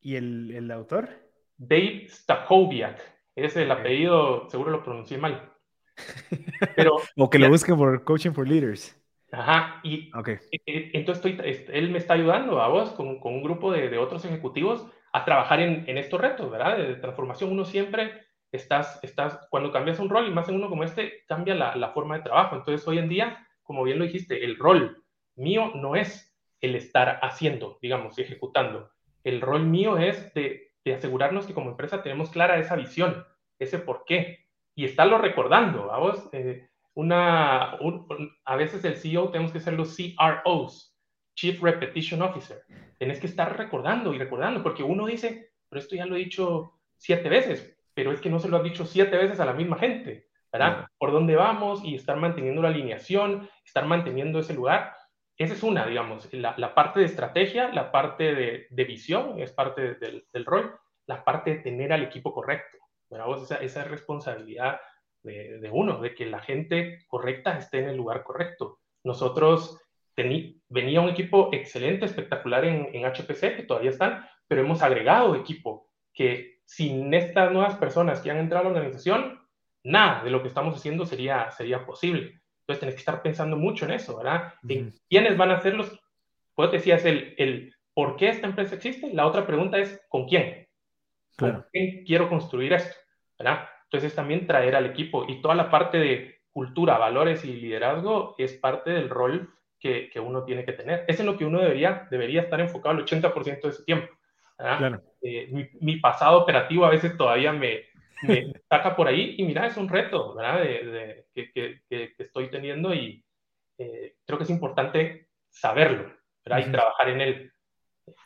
¿Y el, el autor? Dave Stakoviak. Es el apellido, seguro lo pronuncié mal. Pero, o que lo busquen por Coaching for Leaders. Ajá, y okay. E, e, entonces estoy, él me está ayudando a vos con, con un grupo de, de, otros ejecutivos a trabajar en, en, estos retos, ¿verdad? De transformación. Uno siempre estás, estás, cuando cambias un rol y más en uno como este, cambia la, la forma de trabajo. Entonces hoy en día, como bien lo dijiste, el rol mío no es el estar haciendo, digamos, ejecutando. El rol mío es de, de asegurarnos que como empresa tenemos clara esa visión, ese por qué, y estarlo recordando. ¿vamos? Eh, una, a veces el CEO tenemos que ser los CROs, Chief Repetition Officer. Tienes que estar recordando y recordando, porque uno dice, pero esto ya lo he dicho siete veces, pero es que no se lo has dicho siete veces a la misma gente, ¿verdad? Por dónde vamos y estar manteniendo la alineación, estar manteniendo ese lugar. Esa es una, digamos, la, parte de estrategia, la parte de, visión, es parte del, rol, la parte de tener al equipo correcto. Esa, esa responsabilidad de, de, uno, de que la gente correcta esté en el lugar correcto. Nosotros tení, venía un equipo excelente, espectacular en, en HPC, que todavía están, pero hemos agregado equipo que sin estas nuevas personas que han entrado a la organización, nada de lo que estamos haciendo sería, sería posible. Entonces tenés que estar pensando mucho en eso, ¿verdad? Uh -huh. quiénes van a ser los, pues decías el, el por qué esta empresa existe, la otra pregunta es ¿con quién? Claro. ¿Con quién quiero construir esto? ¿verdad? Entonces también traer al equipo y toda la parte de cultura, valores y liderazgo es parte del rol que, que uno tiene que tener. Es en lo que uno debería, debería estar enfocado el 80% de su tiempo. Claro. Eh, mi, mi, pasado operativo a veces todavía me, me saca por ahí y mira, es un reto, ¿verdad? De, de, que, que, que, estoy teniendo y eh, creo que es importante saberlo, ¿verdad? Uh -huh. Y trabajar en él.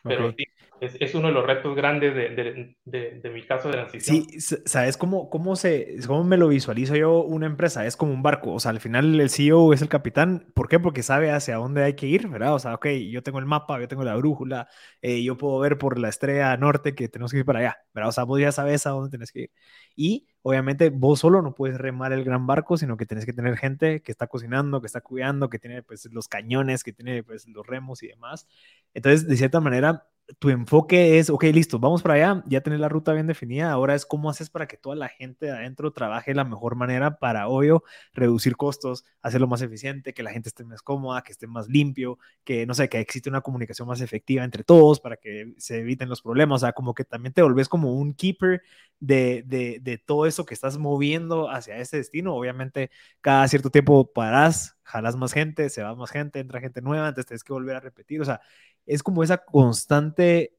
Pero okay. sí, es, uno de los retos grandes de, de, de, de, mi caso de transición. Sí, ¿sabes cómo, cómo, se, cómo me lo visualizo yo una empresa? Es como un barco, o sea, al final el CEO es el capitán, ¿por qué? Porque sabe hacia dónde hay que ir, ¿verdad? O sea, ok, yo tengo el mapa, yo tengo la brújula, eh, yo puedo ver por la estrella norte que tenemos que ir para allá, ¿verdad? O sea, vos ya sabes a dónde tenés que ir. Y obviamente vos solo no puedes remar el gran barco, sino que tenés que tener gente que está cocinando, que está cuidando, que tiene pues los cañones, que tiene pues los remos y demás. Entonces, de cierta manera, tu enfoque es, ok, listo, vamos para allá, ya tenés la ruta bien definida, ahora es cómo haces para que toda la gente de adentro trabaje de la mejor manera para, obvio, reducir costos, hacerlo más eficiente, que la gente esté más cómoda, que esté más limpio, que, no sé, que existe una comunicación más efectiva entre todos para que se eviten los problemas, o sea, como que también te volvés como un keeper de, de, de todo eso que estás moviendo hacia ese destino. Obviamente, cada cierto tiempo parás, jalas más gente, se va más gente, entra gente nueva, entonces tienes que volver a repetir, o sea, es como esa constante,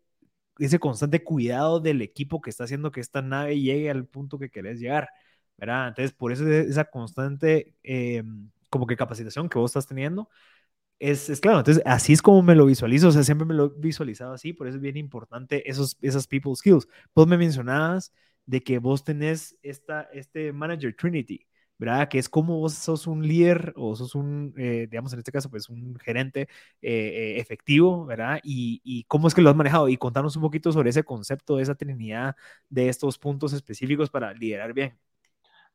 ese constante cuidado del equipo que está haciendo que esta nave llegue al punto que querés llegar, ¿verdad? Entonces, por eso esa constante eh, como que capacitación que vos estás teniendo, es, es, claro, entonces así es como me lo visualizo, o sea, siempre me lo he visualizado así, por eso es bien importante esos, esas people skills. Vos me mencionabas de que vos tenés esta, este manager Trinity, ¿verdad? Que es como vos sos un líder o sos un, eh, digamos en este caso, pues un gerente eh, eh, efectivo, ¿verdad? Y, y, cómo es que lo has manejado. Y contanos un poquito sobre ese concepto, de esa trinidad, de estos puntos específicos para liderar bien.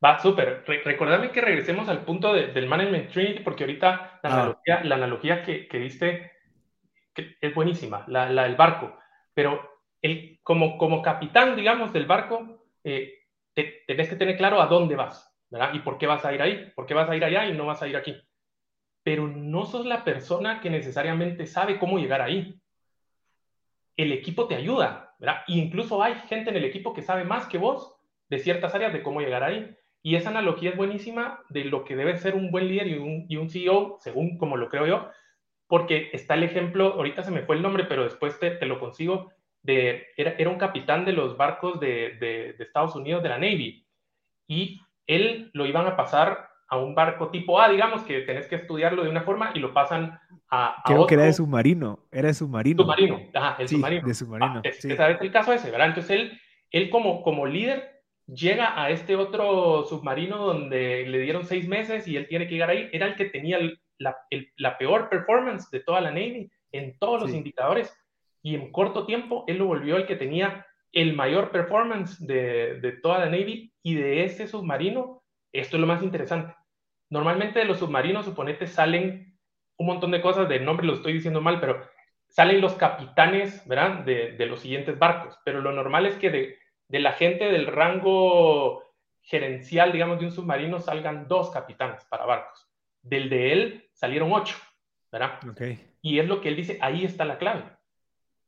Va, súper. Re recordame que regresemos al punto de, del Management Trinity, porque ahorita la ah. analogía, la analogía que, que diste que es buenísima, la, la, del barco. Pero el, como, como capitán, digamos, del barco, te, tenés que tener claro a dónde vas. ¿Verdad? ¿Y por qué vas a ir ahí? ¿Por qué vas a ir allá y no vas a ir aquí? Pero no sos la persona que necesariamente sabe cómo llegar ahí. El equipo te ayuda, ¿verdad? incluso hay gente en el equipo que sabe más que vos de ciertas áreas de cómo llegar ahí. Y esa analogía es buenísima de lo que debe ser un buen líder y un, y un CEO, según como lo creo yo, porque está el ejemplo, ahorita se me fue el nombre, pero después te, te lo consigo, de, era, era, un capitán de los barcos de, de, de Estados Unidos, de la Navy, y él lo iban a pasar a un barco tipo A, digamos, que tenés que estudiarlo de una forma y lo pasan a, Creo que era de submarino, era de submarino. Submarino, ajá, el sí, submarino. de submarino. Ah, es, sí. es, el caso ese, ¿verdad? Entonces él, él como, como líder llega a este otro submarino donde le dieron seis meses y él tiene que llegar ahí. Era el que tenía el, la, el, la, peor performance de toda la Navy en todos los sí. indicadores y en corto tiempo él lo volvió el que tenía el mayor performance de, de, toda la Navy y de ese submarino, esto es lo más interesante. Normalmente de los submarinos, suponete, salen un montón de cosas, de nombre lo estoy diciendo mal, pero salen los capitanes, ¿verdad? De, de los siguientes barcos, pero lo normal es que de, de, la gente del rango gerencial, digamos, de un submarino salgan dos capitanes para barcos. Del de él salieron ocho, ¿verdad? Okay. Y es lo que él dice, ahí está la clave.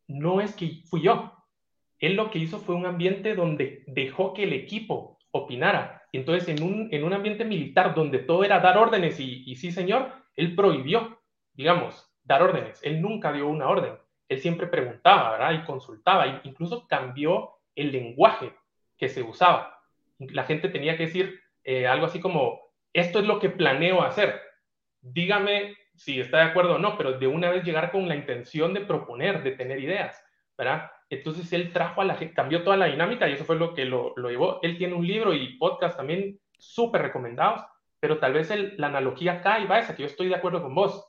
No es que fui yo, él lo que hizo fue un ambiente donde dejó que el equipo opinara. Y entonces en un, en un ambiente militar donde todo era dar órdenes y, sí, señor, él prohibió, digamos, dar órdenes. Él nunca dio una orden. Él siempre preguntaba, ¿verdad? Y consultaba. E incluso cambió el lenguaje que se usaba. La gente tenía que decir eh, algo así como, esto es lo que planeo hacer. Dígame si está de acuerdo o no, pero de una vez llegar con la intención de proponer, de tener ideas, ¿verdad? Entonces él trajo a la gente, cambió toda la dinámica y eso fue lo que lo, lo llevó. Él tiene un libro y podcast también súper recomendados, pero tal vez el, la analogía acá y va esa, que yo estoy de acuerdo con vos.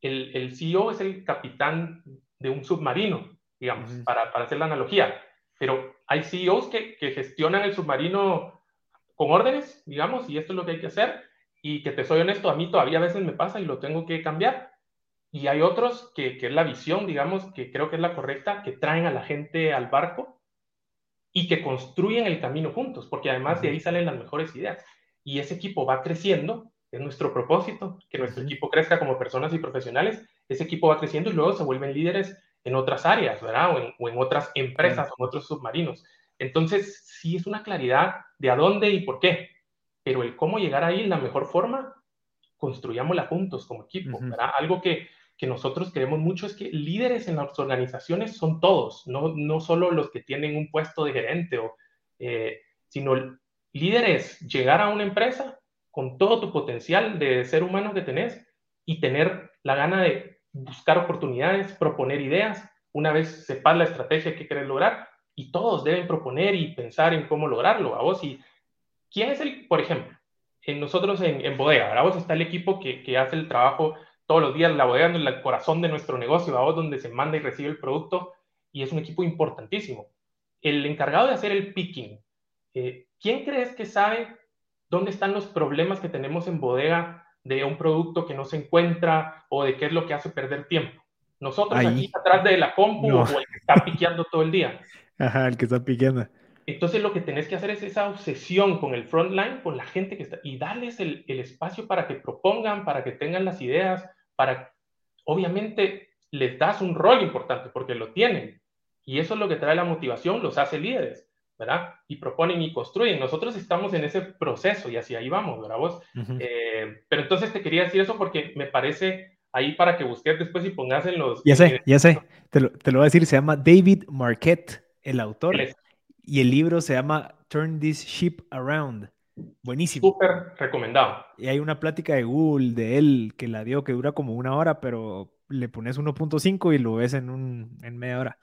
El, el CEO es el capitán de un submarino, digamos, uh -huh. para, para, hacer la analogía. Pero hay CEOs que, que gestionan el submarino con órdenes, digamos, y esto es lo que hay que hacer. Y que te soy honesto, a mí todavía a veces me pasa y lo tengo que cambiar y hay otros que, que, es la visión, digamos, que creo que es la correcta, que traen a la gente al barco y que construyen el camino juntos, porque además de ahí salen las mejores ideas. Y ese equipo va creciendo, es nuestro propósito, que nuestro equipo crezca como personas y profesionales, ese equipo va creciendo y luego se vuelven líderes en otras áreas, ¿verdad? O en, o en otras empresas o en otros submarinos. Entonces, sí es una claridad de a dónde y por qué, pero el cómo llegar ahí, la mejor forma, construyámosla juntos como equipo, ¿verdad? Algo que, que nosotros creemos mucho es que líderes en las organizaciones son todos, no, no solo los que tienen un puesto de gerente, o, eh, sino líderes llegar a una empresa con todo tu potencial de ser humano que tenés y tener la gana de buscar oportunidades, proponer ideas, una vez sepas la estrategia que querés lograr, y todos deben proponer y pensar en cómo lograrlo. A vos, y quién es el, por ejemplo, en nosotros en, en Bodega, a vos está el equipo que, que hace el trabajo todos los días la bodega en el corazón de nuestro negocio, vamos donde se manda y recibe el producto y es un equipo importantísimo. El encargado de hacer el picking, eh, ¿quién crees que sabe dónde están los problemas que tenemos en bodega de un producto que no se encuentra o de qué es lo que hace perder tiempo? Nosotros aquí atrás de la compu o el que está piqueando todo el día. Ajá, el que está piqueando. Entonces lo que tenés que hacer es esa obsesión con el frontline, con la gente que está, y darles el, el espacio para que propongan, para que tengan las ideas, para, obviamente, les das un rol importante porque lo tienen. Y eso es lo que trae la motivación, los hace líderes, ¿verdad? Y proponen y construyen. Nosotros estamos en ese proceso y así ahí vamos, ¿verdad vos? Eh, pero entonces te quería decir eso porque me parece ahí para que busques después y pongas en los... Ya sé, ya sé, te lo, te lo, voy a decir, se llama David Marquette, el autor, y el libro se llama Turn This Ship Around. Buenísimo. Súper recomendado. Y hay una plática de Google de él que la dio que dura como una hora, pero le pones 1.5 y lo ves en, un, en media hora.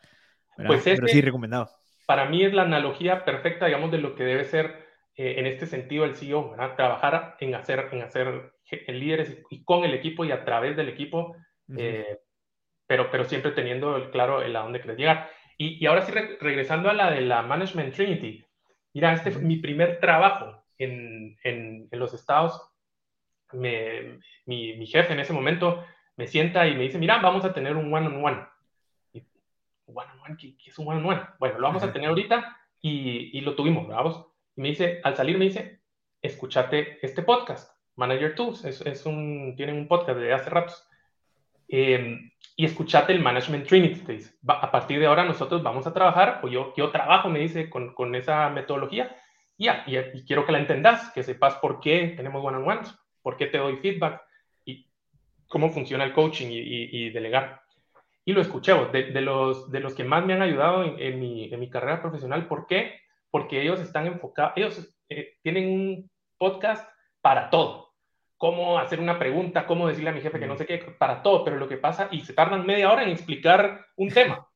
Pues pero sí, recomendado. Para mí es la analogía perfecta, digamos, de lo que debe ser eh, en este sentido el CEO, ¿verdad? Trabajar en hacer, en hacer líderes y con el equipo y a través del equipo, eh, pero, pero siempre teniendo claro el a dónde quieres llegar. Y, y ahora sí, regresando a la de la Management Trinity, mira, este fue mi primer trabajo en, en, en los estados. Me, mi, mi, jefe en ese momento me sienta y me dice, mira, vamos a tener un one-on-one. One-on-one, ¿qué, es un one-on-one? Bueno, lo vamos a tener ahorita y, y lo tuvimos, ¿verdad? Y me dice, al salir me dice, escúchate este podcast, Manager Tools, es, es un, tienen un podcast de hace ratos. Em, y escúchate el Management Trinity, te dice. a partir de ahora nosotros vamos a trabajar, o yo, yo trabajo, me dice, con, con esa metodología, y, y, y, quiero que la entendas, que sepas por qué tenemos one-on-ones, por qué te doy feedback, cómo funciona el coaching y, delegar. Y lo escuché, de, de, los, de los que más me han ayudado en, mi, en mi, carrera profesional. ¿Por qué? Porque ellos están enfocados, ellos eh, tienen un podcast para todo. Cómo hacer una pregunta, cómo decirle a mi jefe que no sé qué, para todo. Pero lo que pasa, y se tardan media hora en explicar un tema.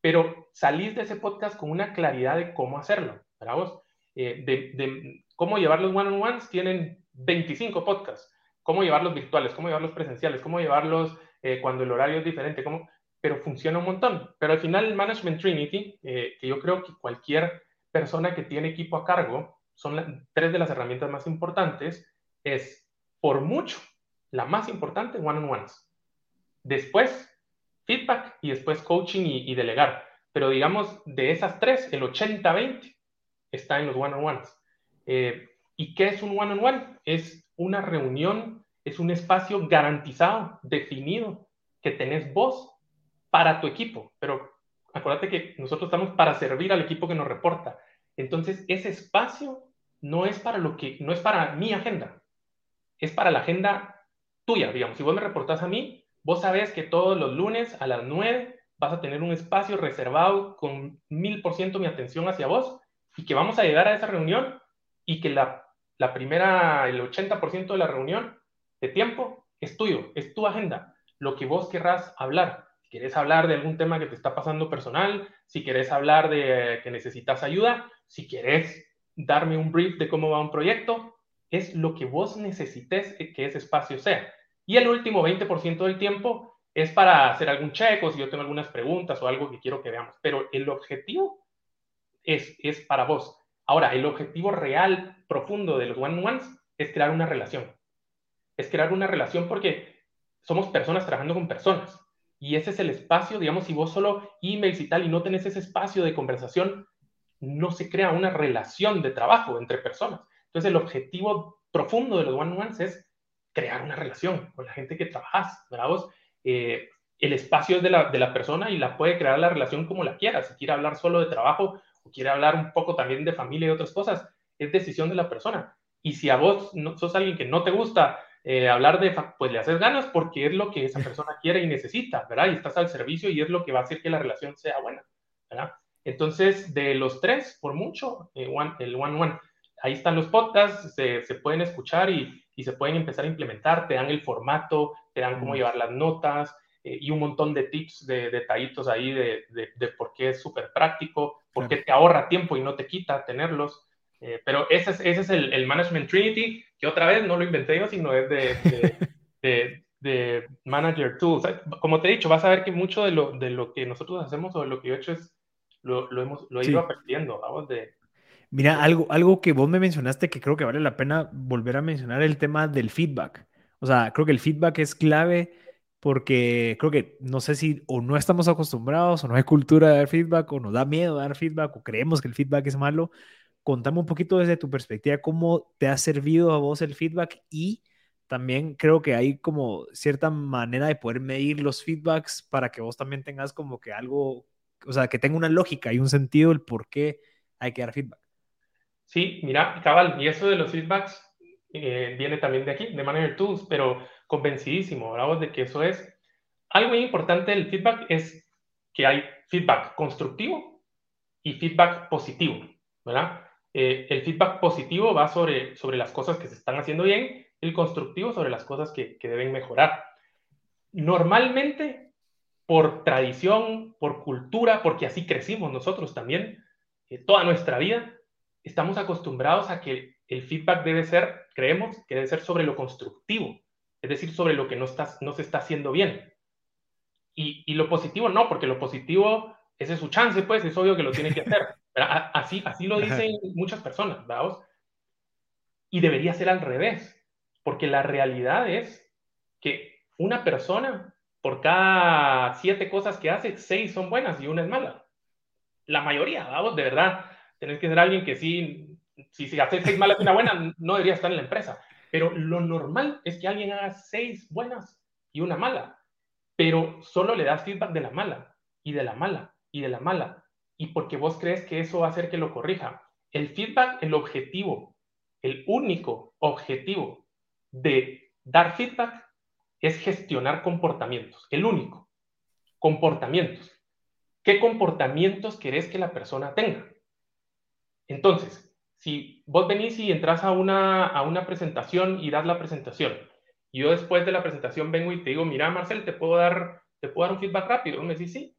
Pero salís de ese podcast con una claridad de cómo hacerlo. ¿verdad vos? Eh, de, cómo llevar los one-on-ones, tienen 25 podcasts cómo llevarlos virtuales, cómo llevarlos presenciales, cómo llevarlos eh, cuando el horario es diferente, cómo... pero funciona un montón. Pero al final el Management Trinity, eh, que yo creo que cualquier persona que tiene equipo a cargo, son tres de las herramientas más importantes, es por mucho la más importante, one-on-ones. Después, feedback y después coaching y, delegar. Pero digamos, de esas tres, el 80-20 está en los one-on-ones. Eh, ¿Y qué es un one-on-one? -on -one? Es una reunión es un espacio garantizado, definido, que tenés vos para tu equipo. Pero acuérdate que nosotros estamos para servir al equipo que nos reporta. Entonces, ese espacio no es para lo que, no es para mi agenda, es para la agenda tuya, digamos. Si vos me reportás a mí, vos sabés que todos los lunes a las 9 vas a tener un espacio reservado con mil por ciento mi atención hacia vos y que vamos a llegar a esa reunión y que la la primera, el 80% de la reunión de tiempo es tuyo, es tu agenda, lo que vos querrás hablar. Si quieres hablar de algún tema que te está pasando personal, si quieres hablar de que necesitas ayuda, si quieres darme un brief de cómo va un proyecto, es lo que vos necesites que ese espacio sea. Y el último 20% del tiempo es para hacer algún check o si yo tengo algunas preguntas o algo que quiero que veamos. Pero el objetivo es, es para vos. Ahora, el objetivo real, profundo de los one-on-ones es crear una relación. Es crear una relación porque somos personas trabajando con personas. Y ese es el espacio, digamos, si vos solo emails y tal y no tenés ese espacio de conversación, no se crea una relación de trabajo entre personas. Entonces, el objetivo profundo de los one-on-ones es crear una relación con la gente que trabajas, ¿verdad? Eh, el espacio es de la, de la persona y la puede crear la relación como la quiera. Si quiere hablar solo de trabajo, o quiere hablar un poco también de familia y otras cosas, es decisión de la persona. Y si a vos no, sos alguien que no te gusta eh, hablar de, pues le haces ganas porque es lo que esa persona quiere y necesita, ¿verdad? Y estás al servicio y es lo que va a hacer que la relación sea buena, ¿verdad? Entonces, de los tres, por mucho, eh, el one-one, ahí están los podcasts, se, se pueden escuchar y, y, se pueden empezar a implementar, te dan el formato, te dan cómo llevar las notas eh, y un montón de tips, de detallitos ahí de, de, de por qué es súper práctico porque te ahorra tiempo y no te quita tenerlos. Eh, pero ese es, ese es el, el, Management Trinity, que otra vez no lo inventé yo, sino es de, de, de, Manager Tools. Como te he dicho, vas a ver que mucho de lo, de lo que nosotros hacemos o de lo que yo he hecho es, lo, lo, hemos, lo he ido aprendiendo, vamos, de... Mira, algo, algo que vos me mencionaste que creo que vale la pena volver a mencionar, el tema del feedback. O sea, creo que el feedback es clave porque creo que no sé si o no estamos acostumbrados o no hay cultura de dar feedback o nos da miedo dar feedback o creemos que el feedback es malo. Contame un poquito desde tu perspectiva cómo te ha servido a vos el feedback y también creo que hay como cierta manera de poder medir los feedbacks para que vos también tengas como que algo, o sea, que tenga una lógica y un sentido el por qué hay que dar feedback. Sí, mira, cabal, y eso de los feedbacks eh, viene también de aquí, de Manager Tools, pero convencidísimo, hablamos de que eso es algo muy importante del feedback es que hay feedback constructivo y feedback positivo, ¿verdad? Eh, el feedback positivo va sobre, sobre las cosas que se están haciendo bien, el constructivo sobre las cosas que, que deben mejorar. Normalmente, por tradición, por cultura, porque así crecimos nosotros también, eh, toda nuestra vida, estamos acostumbrados a que el feedback debe ser, creemos que debe ser sobre lo constructivo, es decir, sobre lo que no, está, no se está haciendo bien. Y, y, lo positivo no, porque lo positivo, ese es su chance, pues es obvio que lo tiene que hacer. Así, así lo dicen muchas personas, ¿verdad? Y debería ser al revés, porque la realidad es que una persona, por cada siete cosas que hace, seis son buenas y una es mala. La mayoría, vamos, de verdad, tenés que ser alguien que sí, si, si hace seis malas y una buena, no debería estar en la empresa. Pero lo normal es que alguien haga seis buenas y una mala, pero solo le das feedback de la mala y de la mala y de la mala y porque vos crees que eso va a hacer que lo corrija. El feedback, el objetivo, el único objetivo de dar feedback es gestionar comportamientos, el único. Comportamientos. ¿Qué comportamientos querés que la persona tenga? Entonces, si vos venís y entras a una, a una presentación y das la presentación, y yo después de la presentación vengo y te digo, mira, Marcel, ¿te puedo dar, te puedo dar un feedback rápido? me decís, sí.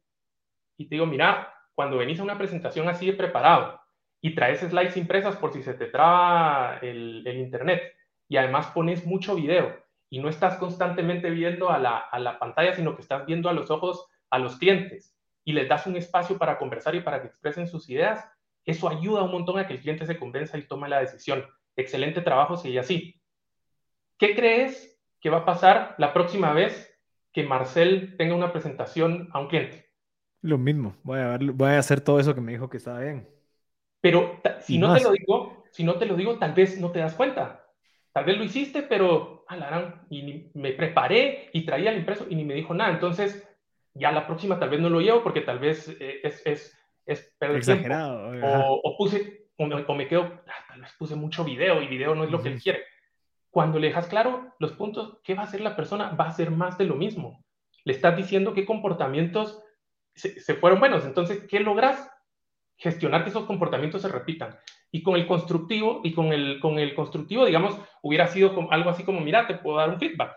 Y te digo, mira, cuando venís a una presentación así de preparado y traes slides impresas por si se te traba el, internet y además pones mucho video y no estás constantemente viendo a la, a la pantalla, sino que estás viendo a los ojos a los clientes y les das un espacio para conversar y para que expresen sus ideas, eso ayuda un montón a que el cliente se convenza y tome la decisión. Excelente trabajo, sigue así. ¿Qué crees que va a pasar la próxima vez que Marcel tenga una presentación a un cliente? Lo mismo, voy a, voy a hacer todo eso que me dijo que estaba bien. Pero si no te lo digo, si no te lo digo, tal vez no te das cuenta. Tal vez lo hiciste, pero alarán, y me preparé y traía el impreso y ni me dijo nada. Entonces, ya la próxima tal vez no lo llevo porque tal vez eh, es, es, es perder Exagerado. Tiempo. O, puse, o me, quedo, ah, tal vez puse mucho video y video no es lo que él quiere. Cuando le dejas claro los puntos, ¿qué va a hacer la persona? Va a hacer más de lo mismo. Le estás diciendo qué comportamientos se, fueron buenos. Entonces, ¿qué logras? Gestionar que esos comportamientos se repitan. Y con el constructivo, y con el, con el constructivo, digamos, hubiera sido algo así como, mira, te puedo dar un feedback.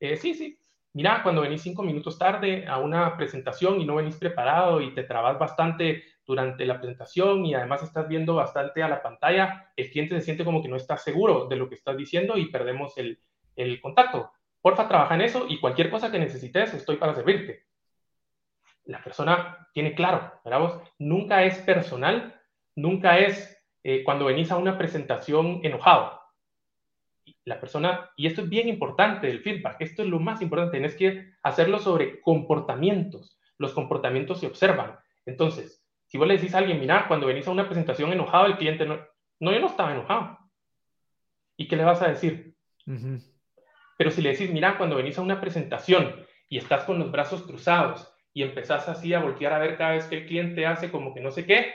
Eh, sí, sí. Mira, cuando venís cinco minutos tarde a una presentación y no venís preparado y te trabas bastante durante la presentación y además estás viendo bastante a la pantalla, el cliente se siente como que no está seguro de lo que estás diciendo y perdemos el, el contacto. Porfa, trabaja en eso y cualquier cosa que necesites, estoy para servirte la persona tiene claro, ¿verdad vos? Nunca es personal, nunca es eh, cuando venís a una presentación enojado. La persona, y esto es bien importante, el feedback, esto es lo más importante, tienes que hacerlo sobre comportamientos. Los comportamientos se observan. Entonces, si vos le decís a alguien, mira, cuando venís a una presentación enojado, el cliente no, no, yo no estaba enojado. ¿Y qué le vas a decir? Pero si le decís, mira, cuando venís a una presentación y estás con los brazos cruzados y empezás así a voltear a ver cada vez que el cliente hace como que no sé qué,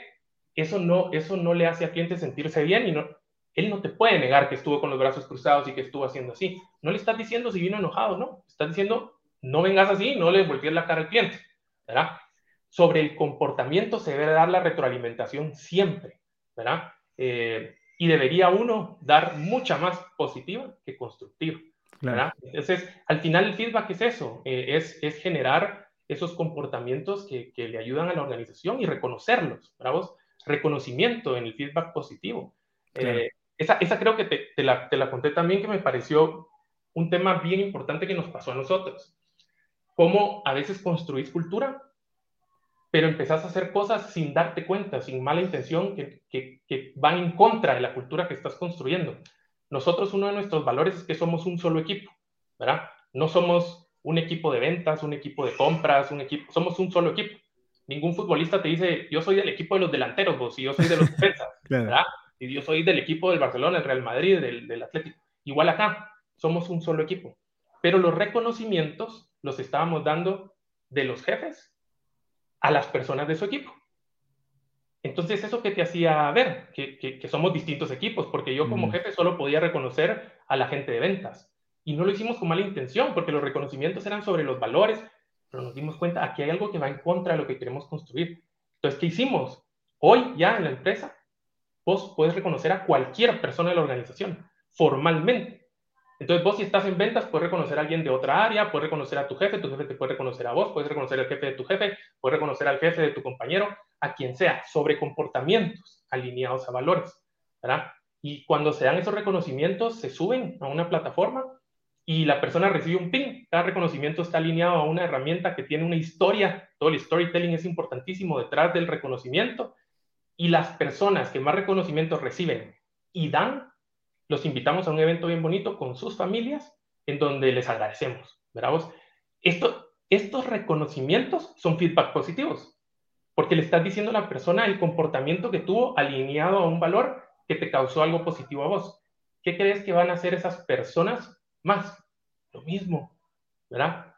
eso no, eso no le hace al cliente sentirse bien y no, él no te puede negar que estuvo con los brazos cruzados y que estuvo haciendo así. No le estás diciendo si vino enojado, no. Estás diciendo, no vengas así, no le voltees la cara al cliente. ¿verdad? Sobre el comportamiento se debe dar la retroalimentación siempre, ¿verdad? Eh, y debería uno dar mucha más positiva que constructiva. ¿verdad? Entonces, al final el feedback es eso, eh, es, es generar esos comportamientos que, que, le ayudan a la organización y reconocerlos, ¿bravos? Reconocimiento en el feedback positivo. Eh, esa, esa, creo que te, te, la, te, la, conté también que me pareció un tema bien importante que nos pasó a nosotros. Cómo a veces construís cultura, pero empezás a hacer cosas sin darte cuenta, sin mala intención, que, que, que van en contra de la cultura que estás construyendo. Nosotros uno de nuestros valores es que somos un solo equipo, ¿verdad? No somos un equipo de ventas, un equipo de compras, un equipo, somos un solo equipo. Ningún futbolista te dice, yo soy del equipo de los delanteros, vos, y yo soy de los defensas, ¿verdad? Y yo soy del equipo del Barcelona, del Real Madrid, del, del Atlético. Igual acá, somos un solo equipo. Pero los reconocimientos los estábamos dando de los jefes a las personas de su equipo. Entonces, ¿eso que te hacía ver? Que, que, somos distintos equipos, porque yo como mm. jefe solo podía reconocer a la gente de ventas. Y no lo hicimos con mala intención, porque los reconocimientos eran sobre los valores, pero nos dimos cuenta, aquí hay algo que va en contra de lo que queremos construir. Entonces, ¿qué hicimos? Hoy ya en la empresa, vos puedes reconocer a cualquier persona de la organización, formalmente. Entonces vos si estás en ventas puedes reconocer a alguien de otra área, puedes reconocer a tu jefe, tu jefe te puede reconocer a vos, puedes reconocer al jefe de tu jefe, puedes reconocer al jefe de tu compañero, a quien sea, sobre comportamientos alineados a valores, ¿verdad? Y cuando se dan esos reconocimientos, se suben a una plataforma y la persona recibe un ping. Cada reconocimiento está alineado a una herramienta que tiene una historia. Todo el storytelling es importantísimo detrás del reconocimiento. Y las personas que más reconocimientos reciben y dan los invitamos a un evento bien bonito con sus familias en donde les agradecemos. ¿verdad? Esto, estos reconocimientos son feedback positivos, porque le estás diciendo a la persona el comportamiento que tuvo alineado a un valor que te causó algo positivo a vos. ¿Qué crees que van a hacer esas personas más? Lo mismo, ¿verdad?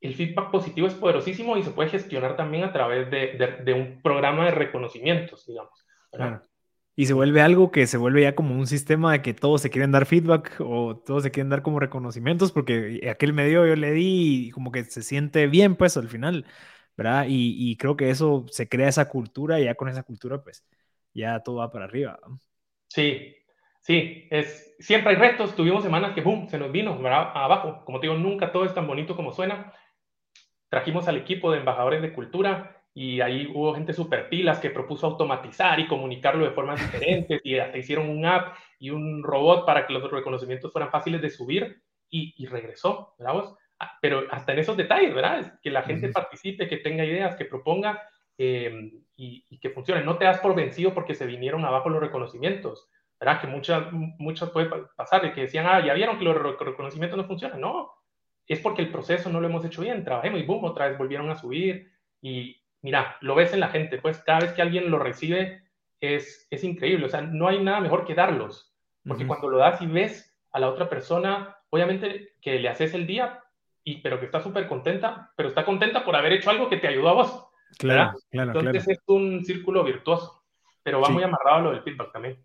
El feedback positivo es poderosísimo y se puede gestionar también a través de, de, un programa de reconocimientos, digamos. y se vuelve algo que se vuelve ya como un sistema de que todos se quieren dar feedback o todos se quieren dar como reconocimientos porque aquel medio yo le di y como que se siente bien pues al final, ¿verdad? Y, creo que eso se crea esa cultura y ya con esa cultura pues ya todo va para arriba. Sí, sí, es, siempre hay retos, tuvimos semanas que boom, se nos vino ¿verdad? abajo, como te digo, nunca todo es tan bonito como suena. Trajimos al equipo de embajadores de cultura y ahí hubo gente súper pilas que propuso automatizar y comunicarlo de formas diferentes y hasta hicieron un app y un robot para que los reconocimientos fueran fáciles de subir y, y regresó, ¿verdad? Ah, pero hasta en esos detalles, ¿verdad? Que la gente participe, que tenga ideas, que proponga em, y, y, que funcione. No te das por vencido porque se vinieron abajo los reconocimientos, ¿verdad? Que muchas, muchas puede pasar que decían, ah, ya vieron que los reconocimientos no funcionan. No, es porque el proceso no lo hemos hecho bien. Trabajemos y boom, otra vez volvieron a subir y, mira, lo ves en la gente, pues cada vez que alguien lo recibe es, es increíble, o sea, no hay nada mejor que darlos, porque cuando lo das y ves a la otra persona, obviamente que le haces el día, y, pero que está súper contenta, pero está contenta por haber hecho algo que te ayudó a vos. Claro, claro. Entonces es un círculo virtuoso, pero va muy amarrado a lo del feedback también.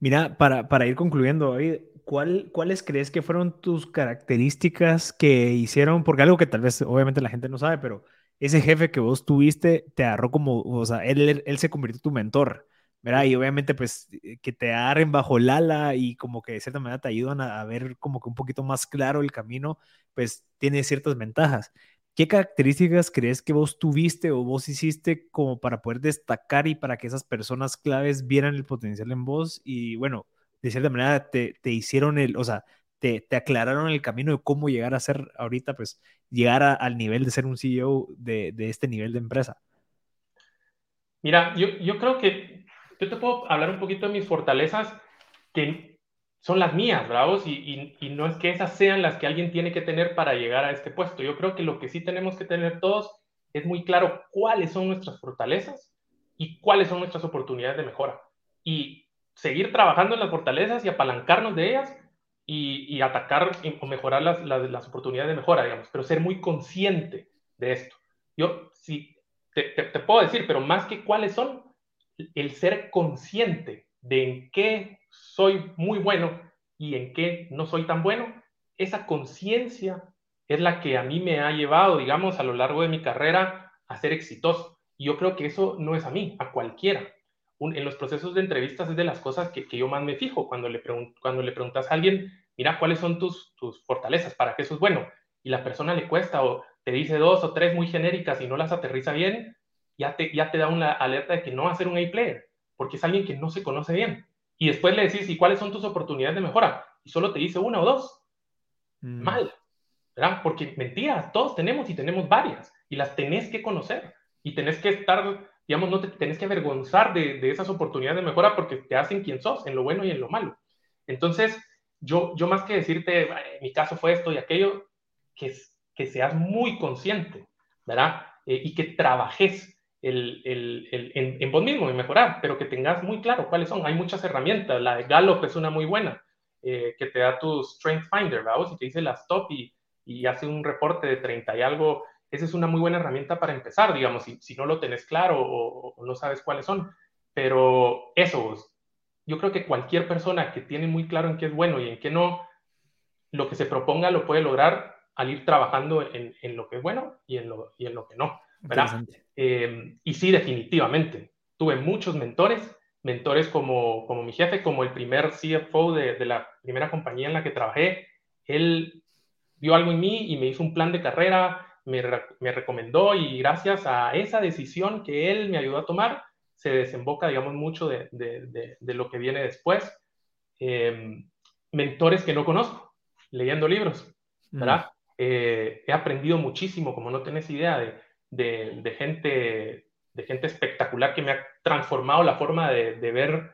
Mira, para, para ir concluyendo, David, ¿cuál, ¿cuáles crees que fueron tus características que hicieron? Porque algo que tal vez obviamente la gente no sabe, pero ese jefe que vos tuviste te agarró como, o sea, él, se convirtió en tu mentor, ¿verdad? Y obviamente, pues, eh, que te agarren bajo el ala y como que de cierta manera te ayudan a, ver como que un poquito más claro el camino, pues tiene ciertas ventajas. ¿Qué características crees que vos tuviste o vos hiciste como para poder destacar y para que esas personas claves vieran el potencial en vos y, bueno, de cierta manera te, te hicieron el, o sea, te, aclararon el camino de cómo llegar a ser ahorita, pues, llegar al nivel de ser un CEO de, este nivel de empresa? Mira, yo, yo creo que yo te puedo hablar un poquito de mis fortalezas que son las mías, bravos, y, y, no es que esas sean las que alguien tiene que tener para llegar a este puesto. Yo creo que lo que sí tenemos que tener todos es muy claro cuáles son nuestras fortalezas y cuáles son nuestras oportunidades de mejora. Y seguir trabajando en las fortalezas y apalancarnos de ellas y, atacar o mejorar las, las, oportunidades de mejora, digamos, pero ser muy consciente de esto. Yo sí, te, te, puedo decir, pero más que cuáles son, el ser consciente de en qué soy muy bueno y en qué no soy tan bueno, esa conciencia es la que a mí me ha llevado, digamos, a lo largo de mi carrera a ser exitoso. Y yo creo que eso no es a mí, a cualquiera en los procesos de entrevistas es de las cosas que, yo más me fijo cuando le, cuando le preguntas a alguien, mira, ¿cuáles son tus, tus fortalezas? ¿Para qué eso es bueno? Y la persona le cuesta o te dice dos o tres muy genéricas y no las aterriza bien, ya te, ya te da una alerta de que no va a ser un A-player, porque es alguien que no se conoce bien. Y después le decís, ¿y cuáles son tus oportunidades de mejora? Y solo te dice una o dos. Mm. Mal, ¿verdad? Porque mentira, todos tenemos y tenemos varias, y las tenés que conocer, y tenés que estar digamos, no te tenés que avergonzar de, de, esas oportunidades de mejora porque te hacen quien sos, en lo bueno y en lo malo. Entonces, yo, yo más que decirte, en mi caso fue esto y aquello, que que seas muy consciente, ¿verdad? Eh, y que trabajes el, el, el, en, en, vos mismo, en mejorar, pero que tengas muy claro cuáles son. Hay muchas herramientas. La de Gallup es una muy buena, eh, que te da tu Strength Finder, ¿verdad? Y te dice las top y, y hace un reporte de 30 y algo. Esa es una muy buena herramienta para empezar, digamos, si, si no lo tenés claro o, o, no sabes cuáles son. Pero eso, yo creo que cualquier persona que tiene muy claro en qué es bueno y en qué no, lo que se proponga lo puede lograr al ir trabajando en, en lo que es bueno y en lo, y en lo que no. ¿verdad? Eh, y sí, definitivamente. Tuve muchos mentores, mentores como, como mi jefe, como el primer CFO de, de, la primera compañía en la que trabajé. Él vio algo en mí y me hizo un plan de carrera, me, me recomendó y gracias a esa decisión que él me ayudó a tomar, se desemboca, digamos, mucho de, de, de lo que viene después. Eh, mentores que no conozco, leyendo libros, ¿verdad? Mm. Eh, he aprendido muchísimo, como no tenés idea, de, gente, de gente espectacular que me ha transformado la forma de, de ver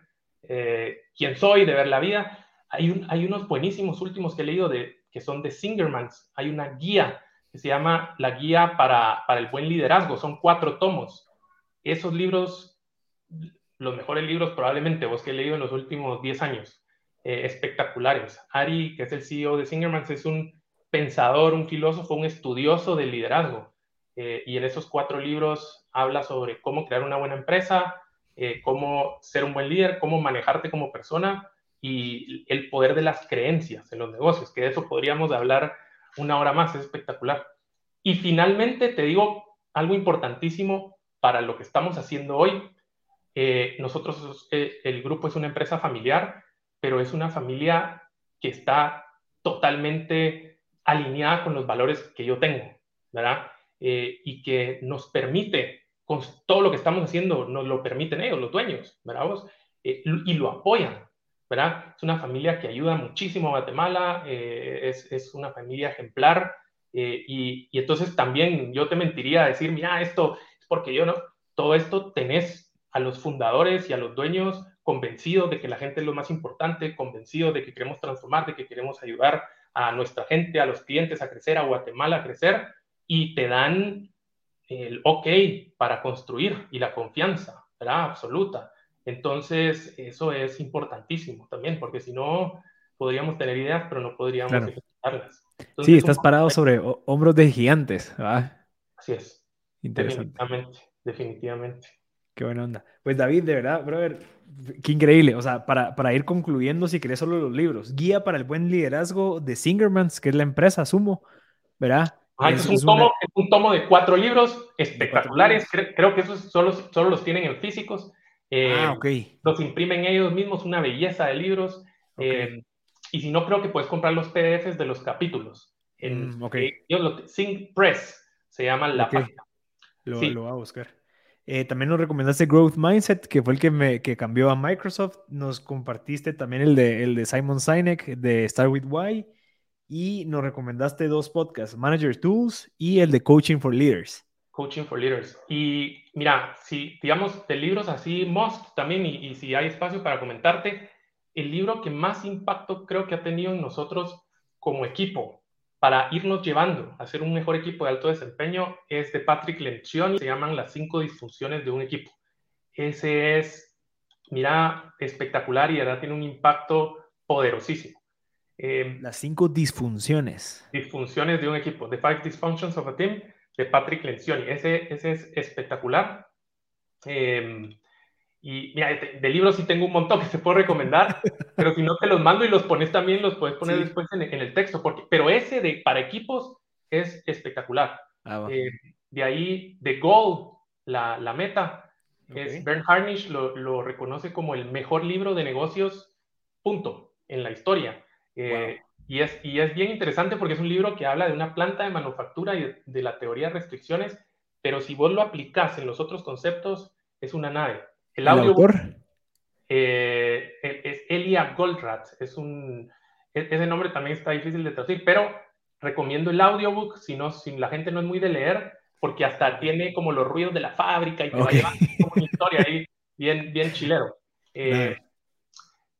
eh, quién soy, de ver la vida. Hay, un, hay unos buenísimos últimos que he leído de, que son de Singermans. Hay una guía que se llama La Guía para, para el Buen Liderazgo. Son cuatro tomos. Esos libros, los mejores libros probablemente vos que he leído en los últimos 10 años, eh, espectaculares. Ari, que es el CEO de Singermans, es un pensador, un filósofo, un estudioso del liderazgo. Eh, y en esos cuatro libros habla sobre cómo crear una buena empresa, eh, cómo ser un buen líder, cómo manejarte como persona y el poder de las creencias en los negocios, que de eso podríamos hablar una hora más, es espectacular. Y finalmente te digo algo importantísimo para lo que estamos haciendo hoy. Eh, nosotros, eh, el grupo es una empresa familiar, pero es una familia que está totalmente alineada con los valores que yo tengo, ¿verdad? Eh, y que nos permite, con todo lo que estamos haciendo, nos lo permiten ellos, los dueños, ¿verdad? Eh, y lo apoyan, Es una familia que ayuda muchísimo a Guatemala, eh, es, es, una familia ejemplar, eh, y, y, entonces también yo te mentiría a decir, mira, esto es porque yo no, todo esto tenés a los fundadores y a los dueños convencidos de que la gente es lo más importante, convencidos de que queremos transformar, de que queremos ayudar a nuestra gente, a los clientes a crecer, a Guatemala a crecer, y te dan el ok para construir y la confianza, ¿verdad? Absoluta. Entonces, eso es importantísimo también, porque si no, podríamos tener ideas, pero no podríamos claro. ejecutarlas. Entonces, sí, estás parado sobre hombros de gigantes, ¿verdad? Así es. Interesante. Definitivamente, definitivamente. Qué buena onda. Pues David, de verdad, brother, qué increíble. O sea, para, para ir concluyendo, si querés solo los libros, Guía para el Buen Liderazgo de Singermans, que es la empresa, asumo, ¿verdad? Ah, es, es, un tomo, una... es, un tomo, de cuatro libros espectaculares. Cuatro libros. Creo, creo, que esos solo, solo los tienen en físicos. Eh, ah, okay. Los imprimen ellos mismos, una belleza de libros. Okay. Eh, y si no, creo que puedes comprar los PDFs de los capítulos. En, mm, okay. eh, lo, Sync Press se llama la página. Lo, sí. lo voy a buscar. Eh, también nos recomendaste Growth Mindset, que fue el que, me, que cambió a Microsoft. Nos compartiste también el de, el de Simon Sinek, de Start With Why. Y nos recomendaste dos podcasts, Manager Tools y el de Coaching for Leaders. Coaching for Leaders. Y mira, si digamos de libros así, Most también, y, y si hay espacio para comentarte, el libro que más impacto creo que ha tenido en nosotros como equipo para irnos llevando a ser un mejor equipo de alto desempeño es de Patrick Lencioni, se llaman las cinco disfunciones de un equipo. Ese es, mira, espectacular y de verdad tiene un impacto poderosísimo. Eh, las cinco disfunciones. Disfunciones de un equipo, The Five Dysfunctions of a Team, de Patrick Lencioni. Ese, ese es espectacular. Eh, y mira, de, de, libros sí tengo un montón que te puedo recomendar, pero si no te los mando y los pones también, los puedes poner sí. después en, en, el texto. Porque, pero ese de para equipos es espectacular. Ah, eh, de ahí, The Goal, la, la meta, okay. es Bern Harnish lo, lo, reconoce como el mejor libro de negocios, punto, en la historia. Eh, wow. Y, es, y es bien interesante porque es un libro que habla de una planta de manufactura y de, de la teoría de restricciones, pero si vos lo aplicás en los otros conceptos, es una nave. El, ¿El audio autor? Eh, es Elia Goldratt. Es un, e, ese nombre también está difícil de traducir, pero recomiendo el audiobook si, no, si la gente no es muy de leer, porque hasta tiene como los ruidos de la fábrica y te okay. va como una historia ahí bien, bien chilero. Eh,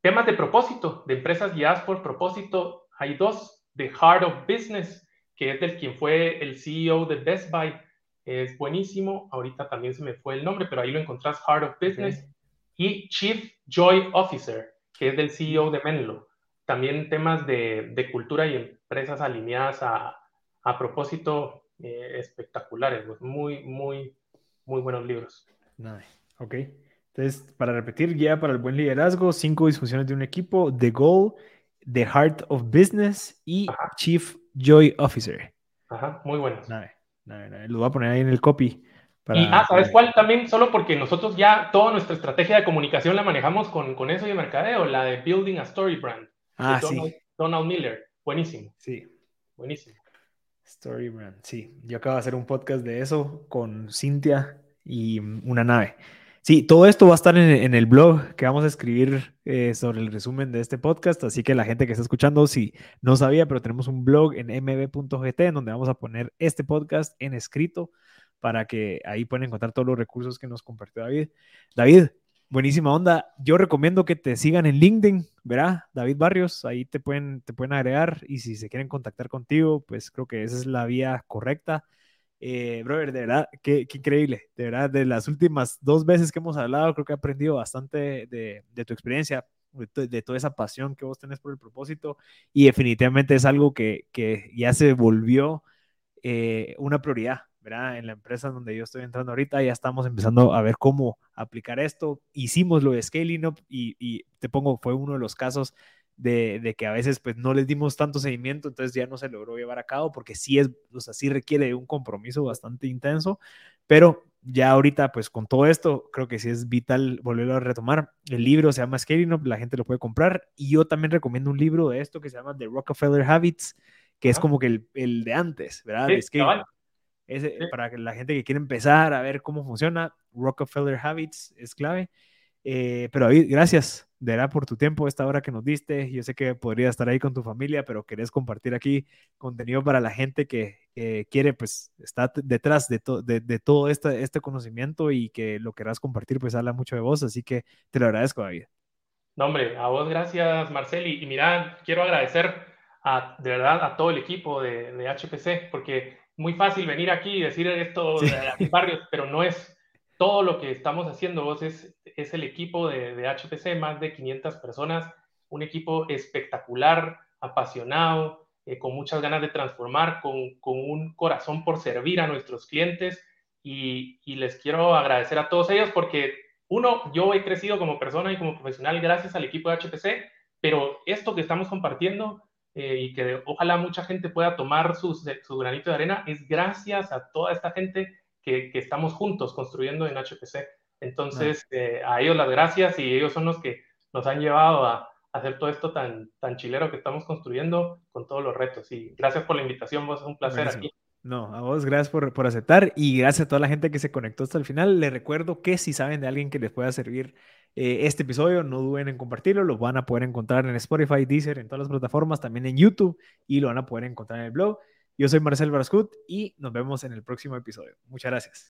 temas de propósito, de empresas guiadas por propósito, hay dos, The Heart of Business, que es del quien fue el CEO de Best Buy. Es buenísimo. Ahorita también se me fue el nombre, pero ahí lo encontrás, Heart of Business. Y Chief Joy Officer, que es del CEO de Menlo. También temas de, de cultura y empresas alineadas a, a propósito eh, espectaculares. Pues muy, muy, muy buenos libros. Ok. Entonces, para repetir, guía para el buen liderazgo, cinco disfunciones de un equipo, The Goal, The Heart of Business y Chief Joy Officer. Ajá, muy bueno. Lo voy a poner ahí en el copy. Y, ah, ¿sabes cuál también? Solo porque nosotros ya toda nuestra estrategia de comunicación la manejamos con, con eso y de mercadeo, la de Building a Story Brand. Ah, Donald, sí. Donald Miller. Buenísimo. Sí. Buenísimo. Story Brand, sí. Yo acabo de hacer un podcast de eso con Cintia y una nave. Sí, todo esto va a estar en, el blog que vamos a escribir eh, sobre el resumen de este podcast, así que la gente que está escuchando, si no sabía, pero tenemos un blog en mb.gt en donde vamos a poner este podcast en escrito para que ahí puedan encontrar todos los recursos que nos compartió David. David, buenísima onda. Yo recomiendo que te sigan en LinkedIn, ¿verdad? David Barrios, ahí te pueden, te pueden agregar y si se quieren contactar contigo, pues creo que esa es la vía correcta. Eh, brother, de verdad, qué, increíble. De verdad, de las últimas dos veces que hemos hablado, creo que he aprendido bastante de, tu experiencia, de, toda esa pasión que vos tenés por el propósito. Y definitivamente es algo que, ya se volvió eh, una prioridad, ¿verdad? En la empresa donde yo estoy entrando ahorita, ya estamos empezando a ver cómo aplicar esto. Hicimos lo de Scaling Up y, y te pongo, fue uno de los casos de, que a veces pues no les dimos tanto seguimiento, entonces ya no se logró llevar a cabo porque sí es, o sea, sí requiere un compromiso bastante intenso, pero ya ahorita pues con todo esto creo que sí es vital volverlo a retomar. El libro se llama Scaling Up, la gente lo puede comprar y yo también recomiendo un libro de esto que se llama The Rockefeller Habits, que es como que el, el, de antes, ¿verdad? Para que la gente que quiere empezar a ver cómo funciona, Rockefeller Habits es clave. Eh, pero David, gracias de verdad por tu tiempo, esta hora que nos diste. Yo sé que podría estar ahí con tu familia, pero querés compartir aquí contenido para la gente que quiere, pues, está detrás de, de, todo este, este conocimiento y que lo querrás compartir, pues habla mucho de vos. Así que te lo agradezco, David. No, hombre, a vos gracias, Marcel. Y, mira, quiero agradecer a, de verdad a todo el equipo de, de HPC, porque muy fácil venir aquí y decir esto de, de barrios, pero no es todo lo que estamos haciendo vos es, es el equipo de, HPC, más de 500 personas, un equipo espectacular, apasionado, eh, con muchas ganas de transformar, con, con, un corazón por servir a nuestros clientes y, les quiero agradecer a todos ellos porque, uno, yo he crecido como persona y como profesional gracias al equipo de HPC, pero esto que estamos compartiendo eh, y que ojalá mucha gente pueda tomar su, su granito de arena es gracias a toda esta gente que, estamos juntos construyendo en HPC. Entonces, eh, a ellos las gracias y ellos son los que nos han llevado a, hacer todo esto tan, tan chilero que estamos construyendo con todos los retos. Y gracias por la invitación, vos es un placer aquí. No, a vos gracias por, por, aceptar y gracias a toda la gente que se conectó hasta el final. Les recuerdo que si saben de alguien que les pueda servir eh, este episodio, no duden en compartirlo. Lo van a poder encontrar en Spotify, Deezer, en todas las plataformas, también en YouTube y lo van a poder encontrar en el blog. Yo soy Marcel Barascut y nos vemos en el próximo episodio. Muchas gracias.